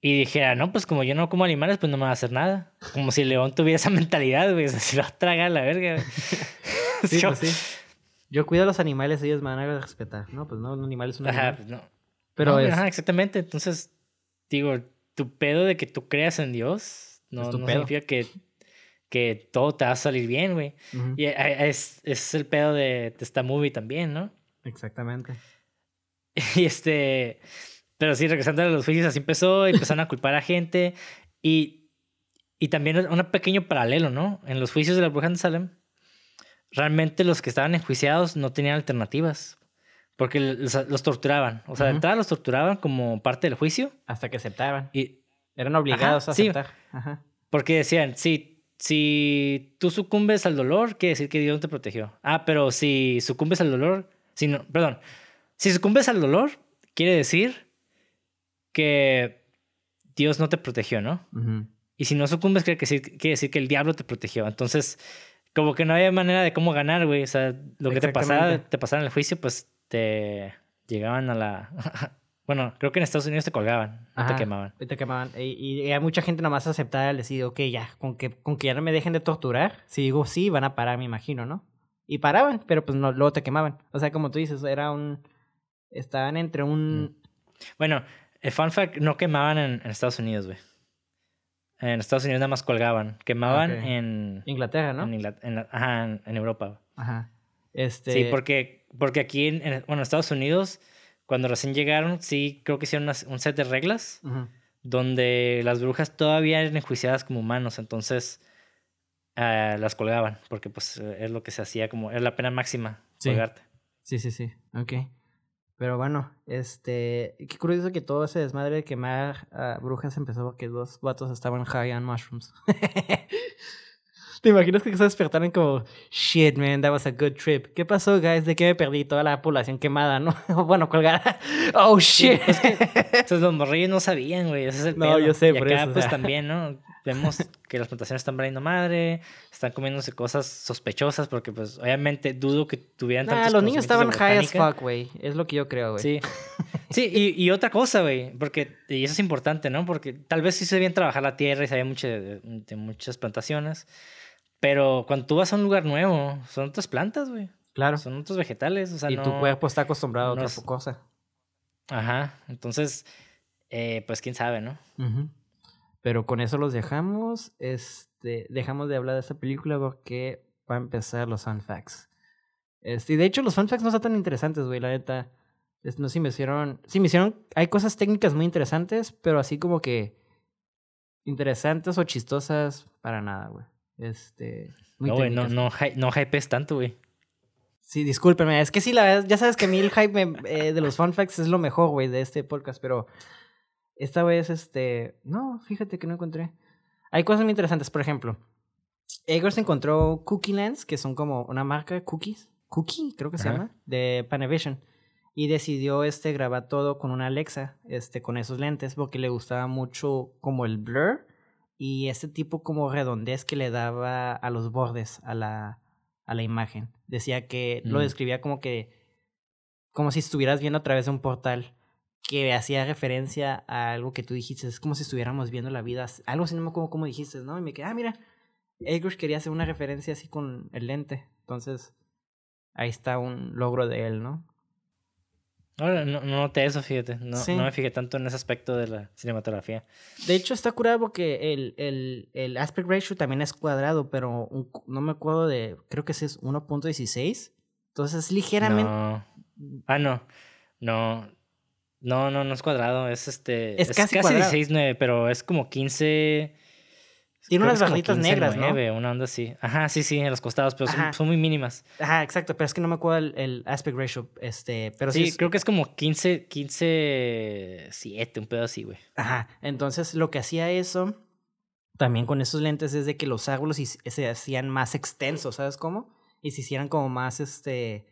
y dijera, no, pues como yo no como animales, pues no me va a hacer nada. Como si el león tuviera esa mentalidad, güey. O sea, se lo va a la verga, güey. sí, yo, pues sí. Yo cuido a los animales, ellos me van a respetar. No, pues no, un animal es un animal. Ajá, pues no. Pero es... Ajá, exactamente. Entonces, digo, tu pedo de que tú creas en Dios no, no significa que, que todo te va a salir bien, güey. Y es, es el pedo de, de esta movie también, ¿no? Exactamente. Y este... Pero sí, regresando a los juicios, así empezó, empezaron a culpar a gente. Y, y también un pequeño paralelo, ¿no? En los juicios de la bruja de Salem, realmente los que estaban enjuiciados no tenían alternativas. Porque los, torturaban. O sea, de entrada los torturaban como parte del juicio. Hasta que aceptaban. Y eran obligados a aceptar. Ajá. Porque decían, si, si tú sucumbes al dolor, quiere decir que Dios no te protegió. Ah, pero si sucumbes al dolor, si no, perdón, si sucumbes al dolor, quiere decir que Dios no te protegió, ¿no? Y si no sucumbes, quiere decir, quiere decir que el diablo te protegió. Entonces, como que no había manera de cómo ganar, güey. O sea, lo que te pasaba, te pasaba en el juicio, pues te llegaban a la... bueno, creo que en Estados Unidos te colgaban, te quemaban. Te quemaban. Y, y, hay mucha gente nomás aceptada al decir, ok, ya, con que, con que ya no me dejen de torturar. Si digo sí, van a parar, me imagino, ¿no? Y paraban, pero pues no, luego te quemaban. O sea, como tú dices, era un... Estaban entre un... Bueno, el fun fact, no quemaban en, Estados Unidos, güey. En Estados Unidos nada más colgaban. Quemaban en... Inglaterra, ¿no? En, ajá, en, Europa. Ajá. Este... Sí, porque, porque aquí en, bueno, Estados Unidos, cuando recién llegaron, sí creo que hicieron un set de reglas donde las brujas todavía eran enjuiciadas como humanos, entonces eh, las colgaban, porque pues es lo que se hacía como, es la pena máxima, colgarte. Sí, sí, sí, ok. Pero bueno, este, qué curioso que todo ese desmadre de quemar a brujas empezó porque dos vatos estaban high on mushrooms. ¿Te imaginas que se despertaron como, shit, man, that was a good trip? ¿Qué pasó, guys? ¿De qué me perdí? Toda la población quemada, ¿no? bueno, colgada. Oh, shit. entonces los morrillos no sabían, güey. Ese es el No, yo sé, y acá, pues también, ¿no? Vemos que las plantaciones están valiendo madre, están comiéndose cosas sospechosas, porque, pues, obviamente dudo que tuvieran nah, los niños estaban high as fuck, güey. Es lo que yo creo, güey. Sí. Sí, y, y otra cosa, güey, porque, y eso es importante, ¿no? Porque tal vez sí se bien trabajar la tierra y sabía mucho de, de muchas plantaciones. Pero cuando tú vas a un lugar nuevo, son otras plantas, güey. Claro. Son otros vegetales. O sea, y tu cuerpo está acostumbrado a otra cosa. Ajá. Entonces, eh, pues quién sabe, ¿no? Pero con eso los dejamos. Este, dejamos de hablar de esta película porque va a empezar los fun facts. Este, y de hecho, los fun facts no son tan interesantes, güey, la neta. no sí me hicieron. Sí, me hicieron. Hay cosas técnicas muy interesantes, pero así como que. Interesantes o chistosas para nada, güey. Este. no, güey, no, no, no hypes tanto, güey. Sí, discúlpeme. Es que sí, la verdad, ya sabes que a mí el hype eh, de los fun facts es lo mejor, güey, de este podcast, pero esta vez, este. No, fíjate que no encontré. Hay cosas muy interesantes, por ejemplo. Eggers encontró Cookie Lens, que son como una marca de cookies. Cookie, creo que se llama, de Panavision. Y decidió este grabar todo con una Alexa, este, con esos lentes, porque le gustaba mucho como el blur y ese tipo como redondez que le daba a los bordes a la, a la imagen. Decía que lo mm. describía como que, como si estuvieras viendo a través de un portal que hacía referencia a algo que tú dijiste, es como si estuviéramos viendo la vida, algo así, no me acuerdo cómo dijiste, ¿no? Y me quedé, ah, mira, Eggers quería hacer una referencia así con el lente, entonces ahí está un logro de él, ¿no? No, no noté eso, fíjate. No, no, me fijé tanto en ese aspecto de la cinematografía. De hecho, está curado porque el, el, el aspect ratio también es cuadrado, pero no me acuerdo de. Creo que ese es 1.16. Entonces, es ligeramente. No. Ah, no. No. No, no, no es cuadrado. Es este. Es, casi, casi 16.9, pero es como 15. Tiene unas barritas negras, 9, ¿no? Una onda así. Ajá, sí, sí, en los costados, pero son, muy mínimas. Ajá, exacto, pero es que no me acuerdo el, aspect ratio, este, pero sí. sí creo que es como 15, 15, 7, un pedo así, güey. Ajá, entonces lo que hacía eso, también con esos lentes, es de que los árboles se hacían más extensos, ¿sabes cómo? Y se hicieran como más, este,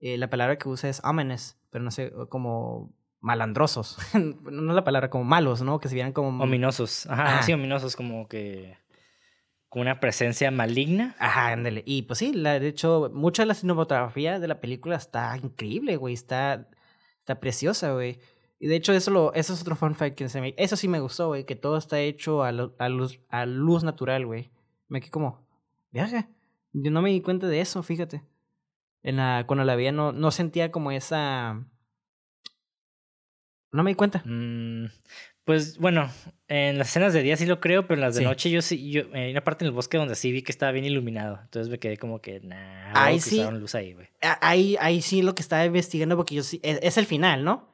eh, la palabra que usa es ominous, pero no sé, como malandrosos. no es la palabra, como malos, ¿no? Que se vieran como... Ominosos. Ajá, sí, ominosos, como que... Con una presencia maligna. Ajá, ándale. Y pues sí, la, de hecho, mucha de la cinematografía de la película está increíble, güey. Está, está preciosa, güey. Y de hecho, eso, lo, eso es otro fun fact que se me... Eso sí me gustó, güey, que todo está hecho a, a, luz, a luz natural, güey. Me quedé como... Viaja. Yo no me di cuenta de eso, fíjate. En la, cuando la veía no, no sentía como esa no me di cuenta. Mm, pues bueno, en las escenas de día sí lo creo, pero en las de noche yo sí, yo, hay una parte en el bosque donde sí vi que estaba bien iluminado. Entonces me quedé como que, nah, ahí sí. luz ahí, güey. Ahí, ahí sí lo que estaba investigando, porque yo sí, es, el final, ¿no?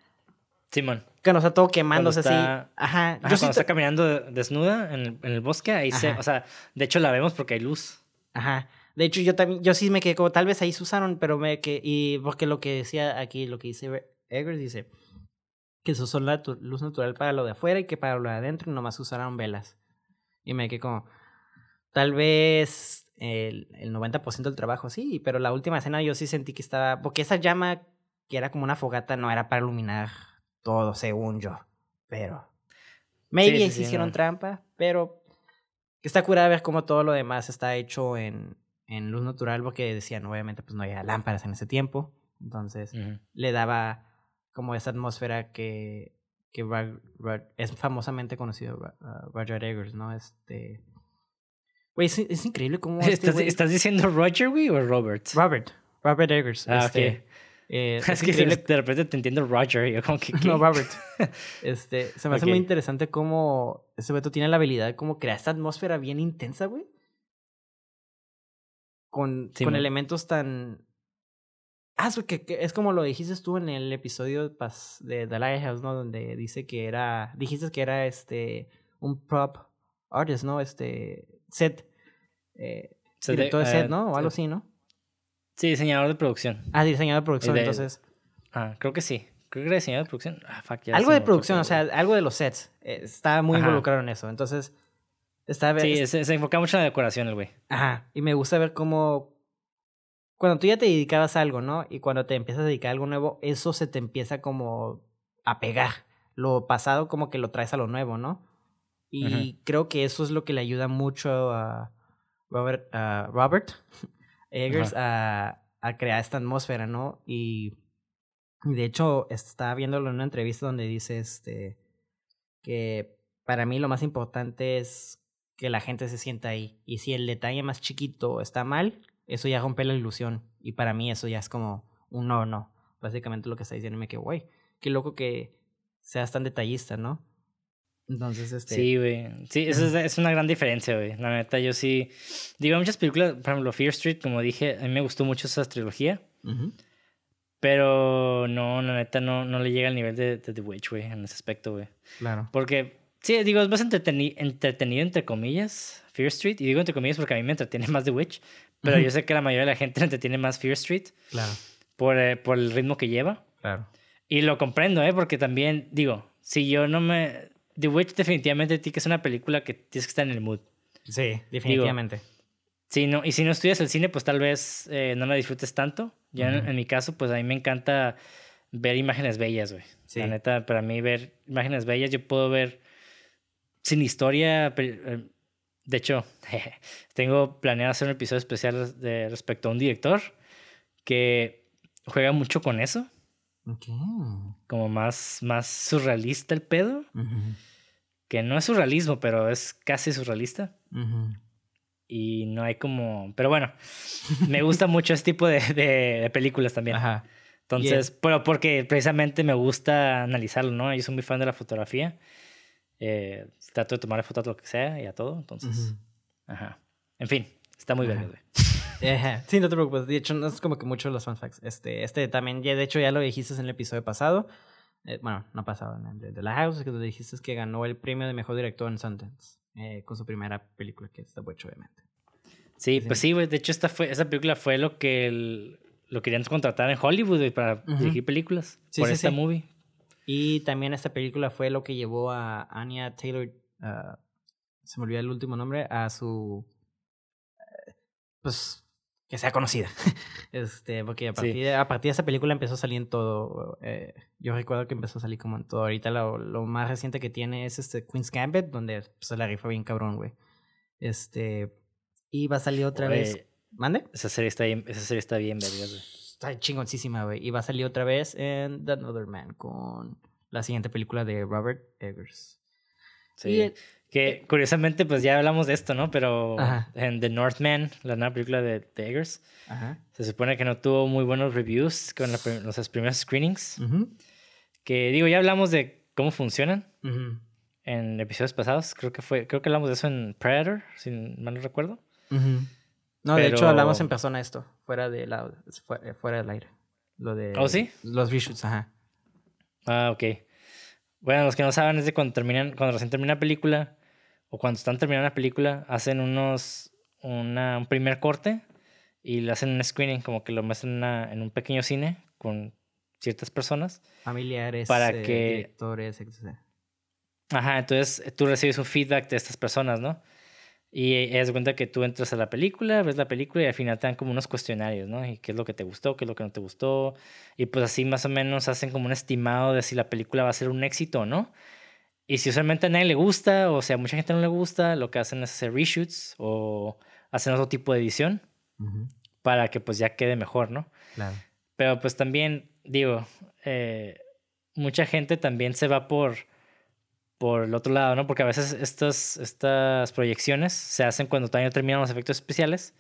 Simón. Que nos está todo quemándose así. Ajá. yo cuando está caminando desnuda en el, en el bosque, ahí se, o sea, de hecho la vemos porque hay luz. Ajá. De hecho, yo también, yo sí me quedé como, tal vez ahí se usaron, pero me que y porque lo que decía aquí, lo que dice Eggers, dice, que eso son la luz natural para lo de afuera y que para lo de adentro nomás usaron velas. Y me quedé como, tal vez el, el 90% del trabajo sí, pero la última escena yo sí sentí que estaba, porque esa llama que era como una fogata no era para iluminar todo, según yo, pero... Maybe sí, hicieron trampa, pero está curada ver cómo todo lo demás está hecho en, en luz natural, porque decían, obviamente, pues no había lámparas en ese tiempo, entonces le daba como esa atmósfera que, que es famosamente conocido uh, Roger Eggers, ¿no? Este... Güey, es, increíble cómo... Este ¿Estás, diciendo Roger, güey, o Robert? Robert. Robert Eggers. Ah, este, eh, es, que de repente te entiendo Roger yo como que... No, Robert. este, se me hace muy interesante cómo ese Beto tiene la habilidad de cómo crear esta atmósfera bien intensa, güey. Con, con elementos tan Ah, que, que, es como lo dijiste tú en el episodio de The Lighthouse, ¿no? Donde dice que era, dijiste que era este, un prop artist, ¿no? Este, set, eh, director de set, eh, ¿no? O algo así, ¿no? Sí, diseñador de producción. Ah, diseñador de producción, entonces. Ah, creo que sí. Creo que era diseñador de producción. Ah, fuck, algo de producción, o sea, algo de los sets. Eh, está muy involucrado en eso. Entonces, está... Sí, se, se enfoca mucho en la decoración el güey. Ajá. Y me gusta ver cómo cuando tú ya te dedicabas a algo, ¿no? Y cuando te empiezas a dedicar a algo nuevo, eso se te empieza como a pegar. Lo pasado como que lo traes a lo nuevo, ¿no? Y creo que eso es lo que le ayuda mucho a Robert, Robert Eggers a, a, crear esta atmósfera, ¿no? Y, de hecho estaba viéndolo en una entrevista donde dice este que para mí lo más importante es que la gente se sienta ahí. Y si el detalle más chiquito está mal, eso ya rompe la ilusión. Y para mí eso ya es como un no, no. Básicamente lo que está diciendo me que, güey, qué loco que seas tan detallista, ¿no? Entonces, este... Sí, güey. Sí, eso es, es, una gran diferencia, güey. La neta, yo sí... Digo, muchas películas, por ejemplo, Fear Street, como dije, a mí me gustó mucho esa trilogía. Pero no, la neta, no, no le llega al nivel de, The Witch, güey, en ese aspecto, güey. Claro. Porque, sí, digo, es más entretenido, entre comillas, Fear Street. Y digo entre comillas porque a mí me entretiene más The Witch. Pero yo sé que la mayoría de la gente tiene más Fear Street. Claro. Por, eh, por el ritmo que lleva. Claro. Y lo comprendo, ¿eh? Porque también, digo, si yo no me... The Witch definitivamente ti que es una película que tienes que estar en el mood. Sí, definitivamente. si no, y si no estudias el cine, pues tal vez eh, no la disfrutes tanto. Ya en, mi caso, pues a mí me encanta ver imágenes bellas, güey. Sí. La neta, para mí ver imágenes bellas, yo puedo ver sin historia eh, de hecho, tengo planeado hacer un episodio especial de, respecto a un director que juega mucho con eso. Como más, más surrealista el pedo. Que no es surrealismo, pero es casi surrealista. Y no hay como... Pero bueno, me gusta mucho este tipo de, de, películas también. Entonces, pero porque precisamente me gusta analizarlo, ¿no? Yo soy muy fan de la fotografía. Eh, trato de tomar fotos a lo que sea y a todo, entonces. Ajá. En fin, está muy bien, güey. Sí, no te preocupes. De hecho, no es como que muchos los fun facts. Este, este también, ya, de hecho, ya lo dijiste en el episodio pasado. Eh, bueno, no pasado, en el de, la House, que tú dijiste que ganó el premio de mejor director en Sundance eh, con su primera película, que es The Witch, obviamente. Sí, pues sí, güey. De hecho, esta, fue, esa película fue lo que lo querían contratar en Hollywood para dirigir películas por esta movie. Y también esta película fue lo que llevó a Anya Taylor, uh, se me olvidó el último nombre, a su. Uh, pues que sea conocida. este, porque a partir, de, a partir de esa película empezó a salir en todo. Eh, yo recuerdo que empezó a salir como en todo. Ahorita lo, lo más reciente que tiene es este Queen's Gambit, donde pues, se la rifa bien cabrón, güey. Este. Y va a salir otra vez. ¿Mande? Esa serie está bien, esa serie está bien, güey. Está chingoncísima, güey. Y va a salir otra vez en The Other Man con la siguiente película de Robert Eggers. Sí. Que curiosamente, pues ya hablamos de esto, ¿no? Pero en The Northman, la nueva película de, Eggers, se supone que no tuvo muy buenos reviews con los primeros screenings. Que digo, ya hablamos de cómo funcionan en episodios pasados. Creo que fue, creo que hablamos de eso en Predator, si mal no recuerdo. No, de hecho hablamos en persona esto, fuera de la, fuera del aire. Lo de ¿Oh, sí? Los reshoots, ajá. Ah, ok. Bueno, los que no saben es de cuando terminan, cuando recién termina la película, o cuando están terminando la película, hacen unos, una, un primer corte y le hacen un screening, como que lo muestran en, un pequeño cine con ciertas personas. Familiares, para eh, que... directores, etc. Ajá, entonces tú recibes un feedback de estas personas, ¿no? Y te das cuenta que tú entras a la película, ves la película y al final te dan como unos cuestionarios, ¿no? Y qué es lo que te gustó, qué es lo que no te gustó. Y pues así más o menos hacen como un estimado de si la película va a ser un éxito o no. Y si usualmente a nadie le gusta, o sea, a mucha gente no le gusta, lo que hacen es hacer reshoots o hacen otro tipo de edición para que pues ya quede mejor, ¿no? Claro. Pero pues también, digo, eh, mucha gente también se va por, por el otro lado, ¿no? Porque a veces estas, estas proyecciones se hacen cuando todavía no terminan los efectos especiales.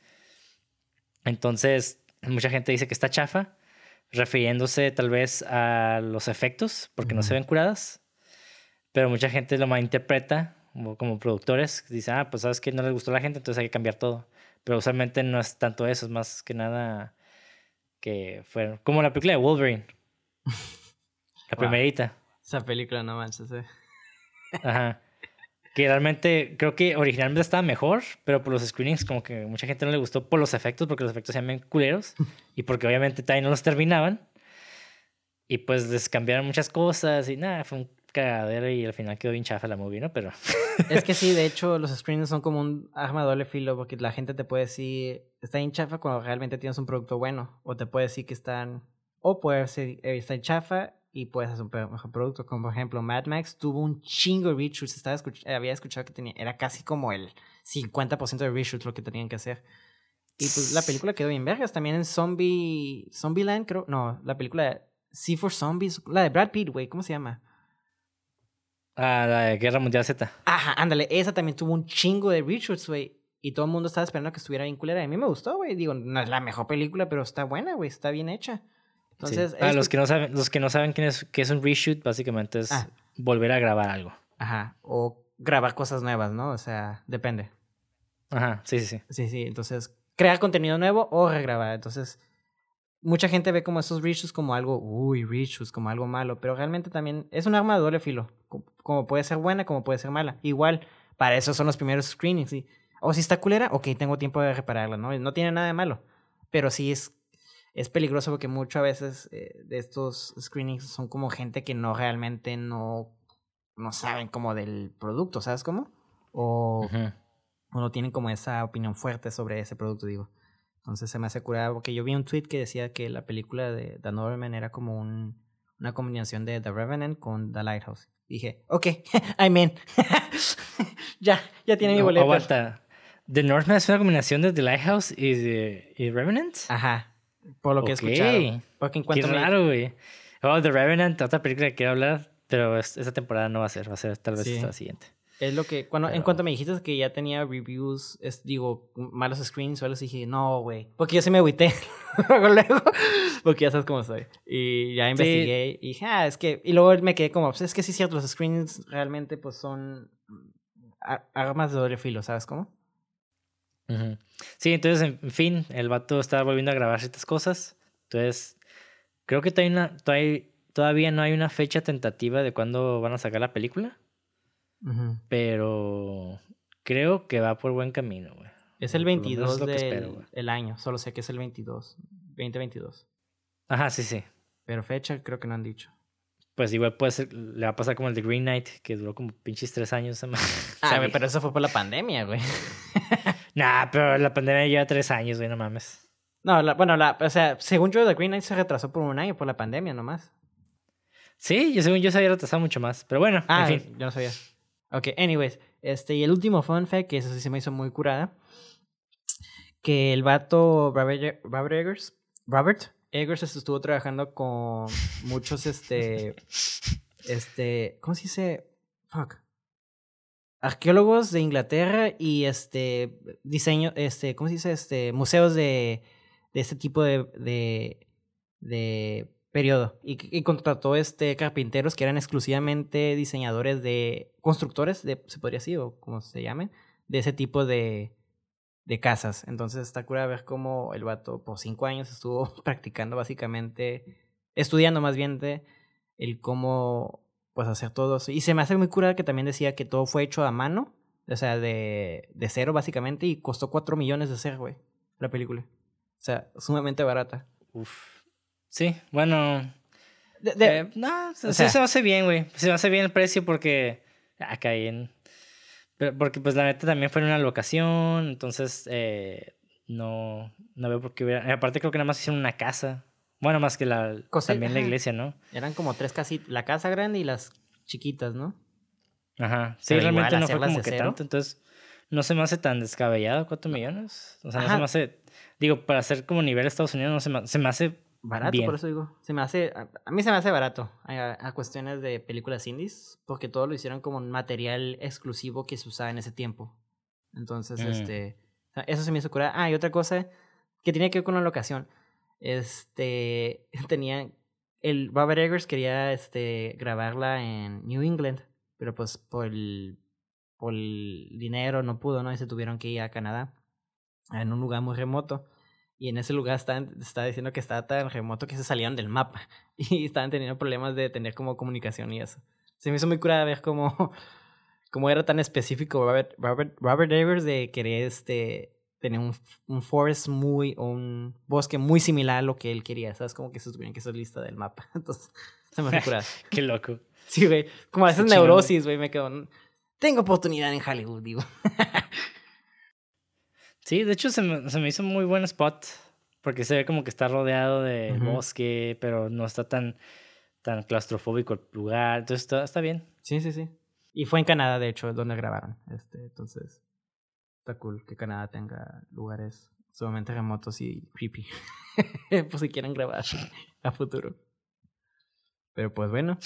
Entonces, mucha gente dice que está chafa, refiriéndose tal vez a los efectos, porque no se ven curadas pero mucha gente lo malinterpreta como, como productores. Dice, ah, pues sabes que no les gustó a la gente, entonces hay que cambiar todo. Pero usualmente no es tanto eso, es más que nada que fueron. Como la película de Wolverine. la primerita. Esa película no manches, eh. Ajá. Que realmente creo que originalmente estaba mejor, pero por los screenings como que mucha gente no le gustó por los efectos, porque los efectos se llaman culeros y porque obviamente también no los terminaban. Y pues les cambiaron muchas cosas y nada, fue un cagadero y al final quedó bien chafa la movie, ¿no? Pero... es que sí, de hecho, los screenings son como un arma doble filo porque la gente te puede decir, está bien chafa cuando realmente tienes un producto bueno. O te puede decir que están, o puede decir, está en chafa y puedes hacer un mejor producto. Como por ejemplo, Mad Max tuvo un chingo de reshoots. Estaba había escuchado que tenía, era casi como el 50% de reshoots lo que tenían que hacer. Y pues la película quedó bien vergas. También en Zombie, Zombieland, creo. No, la película C for Zombies, la de Brad Pitt, güey, ¿cómo se llama? Ah, la Guerra Mundial Z. Ajá, ándale, esa también tuvo un chingo de reshoots, güey. Y todo el mundo estaba esperando que estuviera bien culera. A mí me gustó, güey. Digo, no es la mejor película, pero está buena, güey. Está bien hecha. Entonces, ah, los que no saben, los que no saben qué es, qué es un reshoot, básicamente es ah. volver a grabar algo. Ajá. O grabar cosas nuevas, ¿no? O sea, depende. Ajá, sí, sí, sí. Sí, sí. Entonces, crear contenido nuevo o regrabar. Entonces, mucha gente ve como esos reshoots como algo, uy, reshoots, como algo malo, pero realmente también es un arma de doble filo, como puede ser buena, como puede ser mala. Igual, para eso son los primeros screenings, ¿sí? O si está culera, ok, tengo tiempo de repararla, ¿no? No tiene nada de malo, pero sí es, es peligroso porque muchas veces eh, de estos screenings son como gente que no realmente no, no saben como del producto, ¿sabes cómo? O, o no tienen como esa opinión fuerte sobre ese producto, digo. Entonces se me hace curado porque yo vi un tweet que decía que la película de The Northman era como un, una combinación de The Revenant con The Lighthouse. dije, ok, I'm in. ya, ya tiene mi boleto. aguanta. ¿The Northman es una combinación de The Lighthouse y, y Revenant? Ajá, por lo que he escuchado. Porque Qué raro, güey. Oh, The Revenant, otra película que quiero hablar, pero esta temporada no va a ser, va a ser tal vez esta siguiente. Es lo que, cuando, en cuanto me dijiste que ya tenía reviews, es, digo, malos screens o algo dije, no, güey. Porque yo sí me agüité luego, porque ya sabes cómo soy. Y ya investigué y dije, ah, es que, y luego me quedé como, pues es que sí es cierto, los screens realmente pues son armas de doble filo, ¿sabes cómo? Sí, entonces, en fin, el vato está volviendo a grabar ciertas cosas. Entonces, creo que todavía, todavía, todavía no hay una fecha tentativa de cuándo van a sacar la película. Pero creo que va por buen camino, güey. Es el 22 del año, solo sé que es el 22, 2022. Ajá, sí, sí. Pero fecha creo que no han dicho. Pues igual puede ser, le va a pasar como el de Green Knight, que duró como pinches tres años. ah, pero eso fue por la pandemia, güey. nah, pero la pandemia lleva tres años, güey, no mames. No, bueno, la, o sea, según yo, The Green Knight se retrasó por un año por la pandemia nomás. Sí, yo según yo se había retrasado mucho más, pero bueno, ah, en fin. yo no sabía. Ok, anyways, este, y el último fun fact, que eso sí se me hizo muy curada, que el vato Robert, Robert Eggers, Robert Eggers estuvo trabajando con muchos, este, este, ¿cómo se dice? Fuck. Arqueólogos de Inglaterra y este diseño, este, ¿cómo se dice? Este, museos de, de este tipo de, de, de periodo. Y, contrató este carpinteros que eran exclusivamente diseñadores de constructores, de, se podría decir, o como se llamen, de ese tipo de, de casas. Entonces está cura ver cómo el vato por cinco años estuvo practicando básicamente, estudiando más bien de el cómo pues hacer todo eso. Y se me hace muy cura que también decía que todo fue hecho a mano, o sea, de, de cero básicamente, y costó cuatro millones de hacer, güey, la película. O sea, sumamente barata. Uf. Sí, bueno. Eh, no, sí se hace bien, güey. Se hace bien el precio porque. Acá hay en. Porque, pues, la neta también fue en una locación. Entonces, eh, no, no veo por qué hubiera. Aparte, creo que nada más hicieron una casa. Bueno, más que la. también la iglesia, ¿no? Eran como tres casitas. La casa grande y las chiquitas, ¿no? Ajá. Sí, realmente no fue como que tanto. Entonces, no se me hace tan descabellado, cuatro millones. O sea, no se me hace. Digo, para hacer como nivel Estados Unidos, no se me, se me hace Barato, por eso digo. Se me hace, a, mí se me hace barato a, cuestiones de películas indies, porque todo lo hicieron como un material exclusivo que se usaba en ese tiempo. Entonces, mm. este, eso se me hizo curar. Ah, y otra cosa que tiene que ver con la locación. Este, tenía, el Robert Eggers quería, este, grabarla en New England, pero pues por el, por el dinero no pudo, ¿no? Y se tuvieron que ir a Canadá, en un lugar muy remoto. Y en ese lugar estaban, estaba diciendo que estaba tan remoto que se salían del mapa. Y estaban teniendo problemas de tener como comunicación y eso. Se me hizo muy curada ver cómo, cómo era tan específico Robert, Robert, Robert Evers de querer este, tener un, un forest muy, o un bosque muy similar a lo que él quería. ¿Sabes? Como que se tuvieron que ser lista del mapa. Entonces, se me curada. Qué loco. Sí, güey. Como a veces neurosis, güey. Me quedo. Tengo oportunidad en Hollywood, digo. Sí, de hecho se me, se me, hizo muy buen spot. Porque se ve como que está rodeado de bosque, pero no está tan, tan claustrofóbico el lugar. Entonces está, está bien. Sí, sí, sí. Y fue en Canadá, de hecho, donde grabaron. Este, entonces, está cool que Canadá tenga lugares sumamente remotos y creepy. pues si quieren grabar a futuro. Pero pues bueno,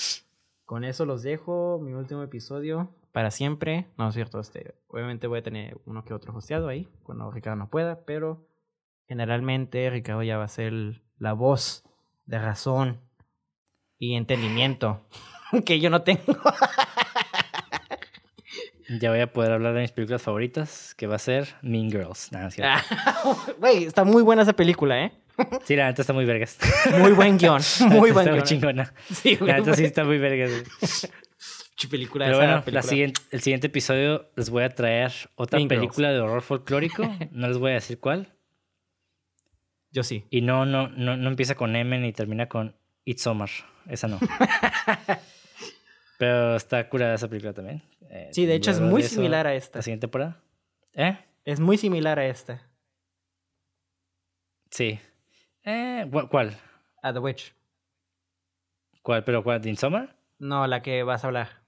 con eso los dejo. Mi último episodio para siempre. No es cierto, este, obviamente voy a tener uno que otro hosteado ahí, cuando Ricardo no pueda, pero generalmente Ricardo ya va a ser la voz de razón y entendimiento que yo no tengo. Ya voy a poder hablar de mis películas favoritas, que va a ser Mean Girls. Güey, está muy buena esa película, ¿eh? Sí, la neta está muy vergas. Muy buen guion. Muy buen guion. Está muy chingona. Sí, la neta sí está muy vergas película Pero bueno, La siguiente, el siguiente episodio les voy a traer otra película de horror folclórico. no les voy a decir cuál. Yo sí. Y no, no, no, no empieza con M ni termina con It's Summer. Esa no. Pero está curada esa película también. Eh, sí, de hecho es muy similar a esta. ¿La siguiente temporada? ¿Eh? Es muy similar a esta. Sí. Eh, ¿Cuál? A The Witch. ¿Cuál? ¿Pero cuál? ¿In Summer? No, la que vas a hablar.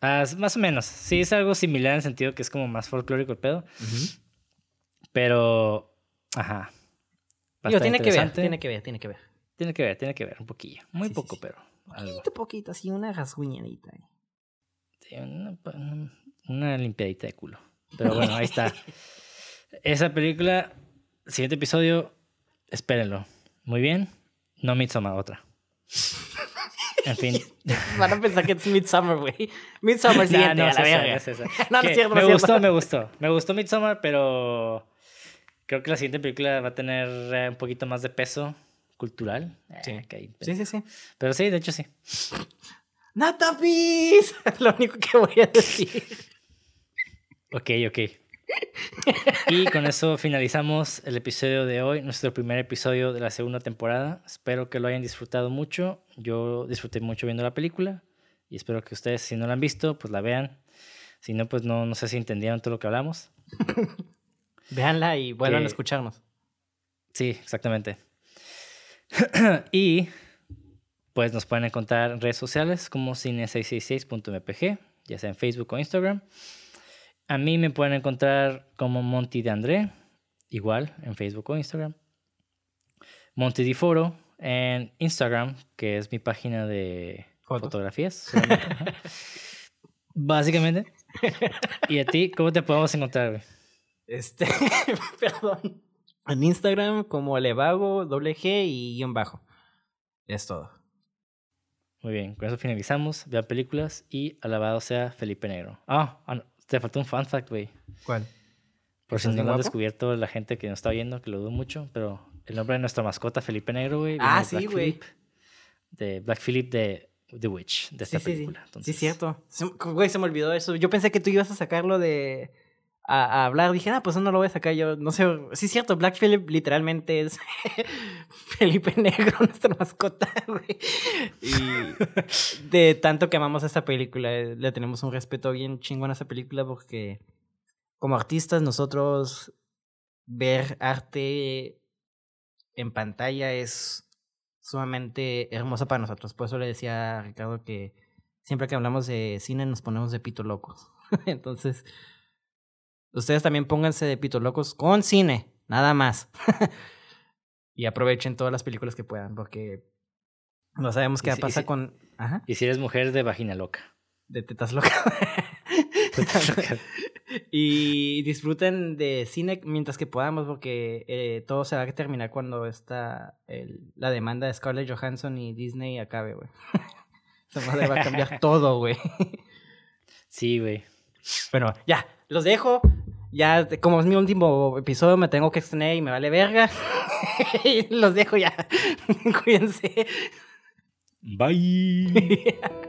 Ah, más o menos. Sí, es algo similar en el sentido que es como más folclórico el pedo. Pero, ajá. tiene que ver, tiene que ver, tiene que ver. Tiene que ver, tiene que ver un poquito. Muy poco, pero algo. Poquito, poquito, así una rasguñadita. Este, una, limpiadita de culo. Pero bueno, ahí está. Esa película, siguiente episodio, espérenlo. Muy bien. No Midsommar, otra. En fin. Van a pensar que es Midsommar, güey. Midsommar siguiente, no, no, a la verga. no, no es cierto, Me gustó, me gustó. Me gustó Midsommar, pero creo que la siguiente película va a tener eh, un poquito más de peso cultural. Sí. sí, sí, sí. Pero sí, de hecho sí. ¡Natapis! Es lo único que voy a decir. Ok, ok. Y con eso finalizamos el episodio de hoy, nuestro primer episodio de la segunda temporada. Espero que lo hayan disfrutado mucho. Yo disfruté mucho viendo la película y espero que ustedes, si no la han visto, pues la vean. Si no, pues no, no sé si entendieron todo lo que hablamos. Véanla y vuelvan a escucharnos. Sí, exactamente. y pues nos pueden encontrar en redes sociales como cine666.mpg, ya sea en Facebook o Instagram. A mí me pueden encontrar como Monty de André, igual en Facebook o Instagram. Monty de Foro en Instagram, que es mi página de fotografías. Básicamente. ¿Y a ti cómo te podemos encontrar? Este, perdón. En Instagram como Levago, doble G y guion bajo. Es todo. Muy bien, con eso finalizamos. Vean películas y alabado sea Felipe Negro. Ah, ah te faltó un fun fact, güey. ¿Cuál? Por si no lo han descubierto la gente que nos está viendo, que lo dudo mucho, pero el nombre de nuestra mascota, Felipe Negro, güey. Ah, sí, güey. De Black Phillip de The Witch, de esta película. Sí, sí. sí, cierto. Güey, se me olvidó eso. Yo pensé que tú ibas a sacarlo de a, hablar, dije, ah, pues no lo voy a sacar yo. No sé, sí es cierto, Black Phillip literalmente es Felipe Negro, nuestra mascota, güey. Y de tanto que amamos esta película, le tenemos un respeto bien chingón a esa película porque como artistas nosotros ver arte en pantalla es sumamente hermoso para nosotros. Por eso le decía a Ricardo que siempre que hablamos de cine nos ponemos de pito locos. Entonces, Ustedes también pónganse de pito locos con cine, nada más. y aprovechen todas las películas que puedan, porque no sabemos qué pasa con. Y si eres mujer de vagina loca. De tetas locas. y disfruten de cine mientras que podamos, porque eh, todo se va a terminar cuando está la demanda de Scarlett Johansson y Disney acabe, güey. Esa madre va a cambiar todo, güey. Sí, güey. Bueno, ya, los dejo. Ya, como es mi último episodio, me tengo que extener y me vale verga. los dejo ya. Cuídense. Bye.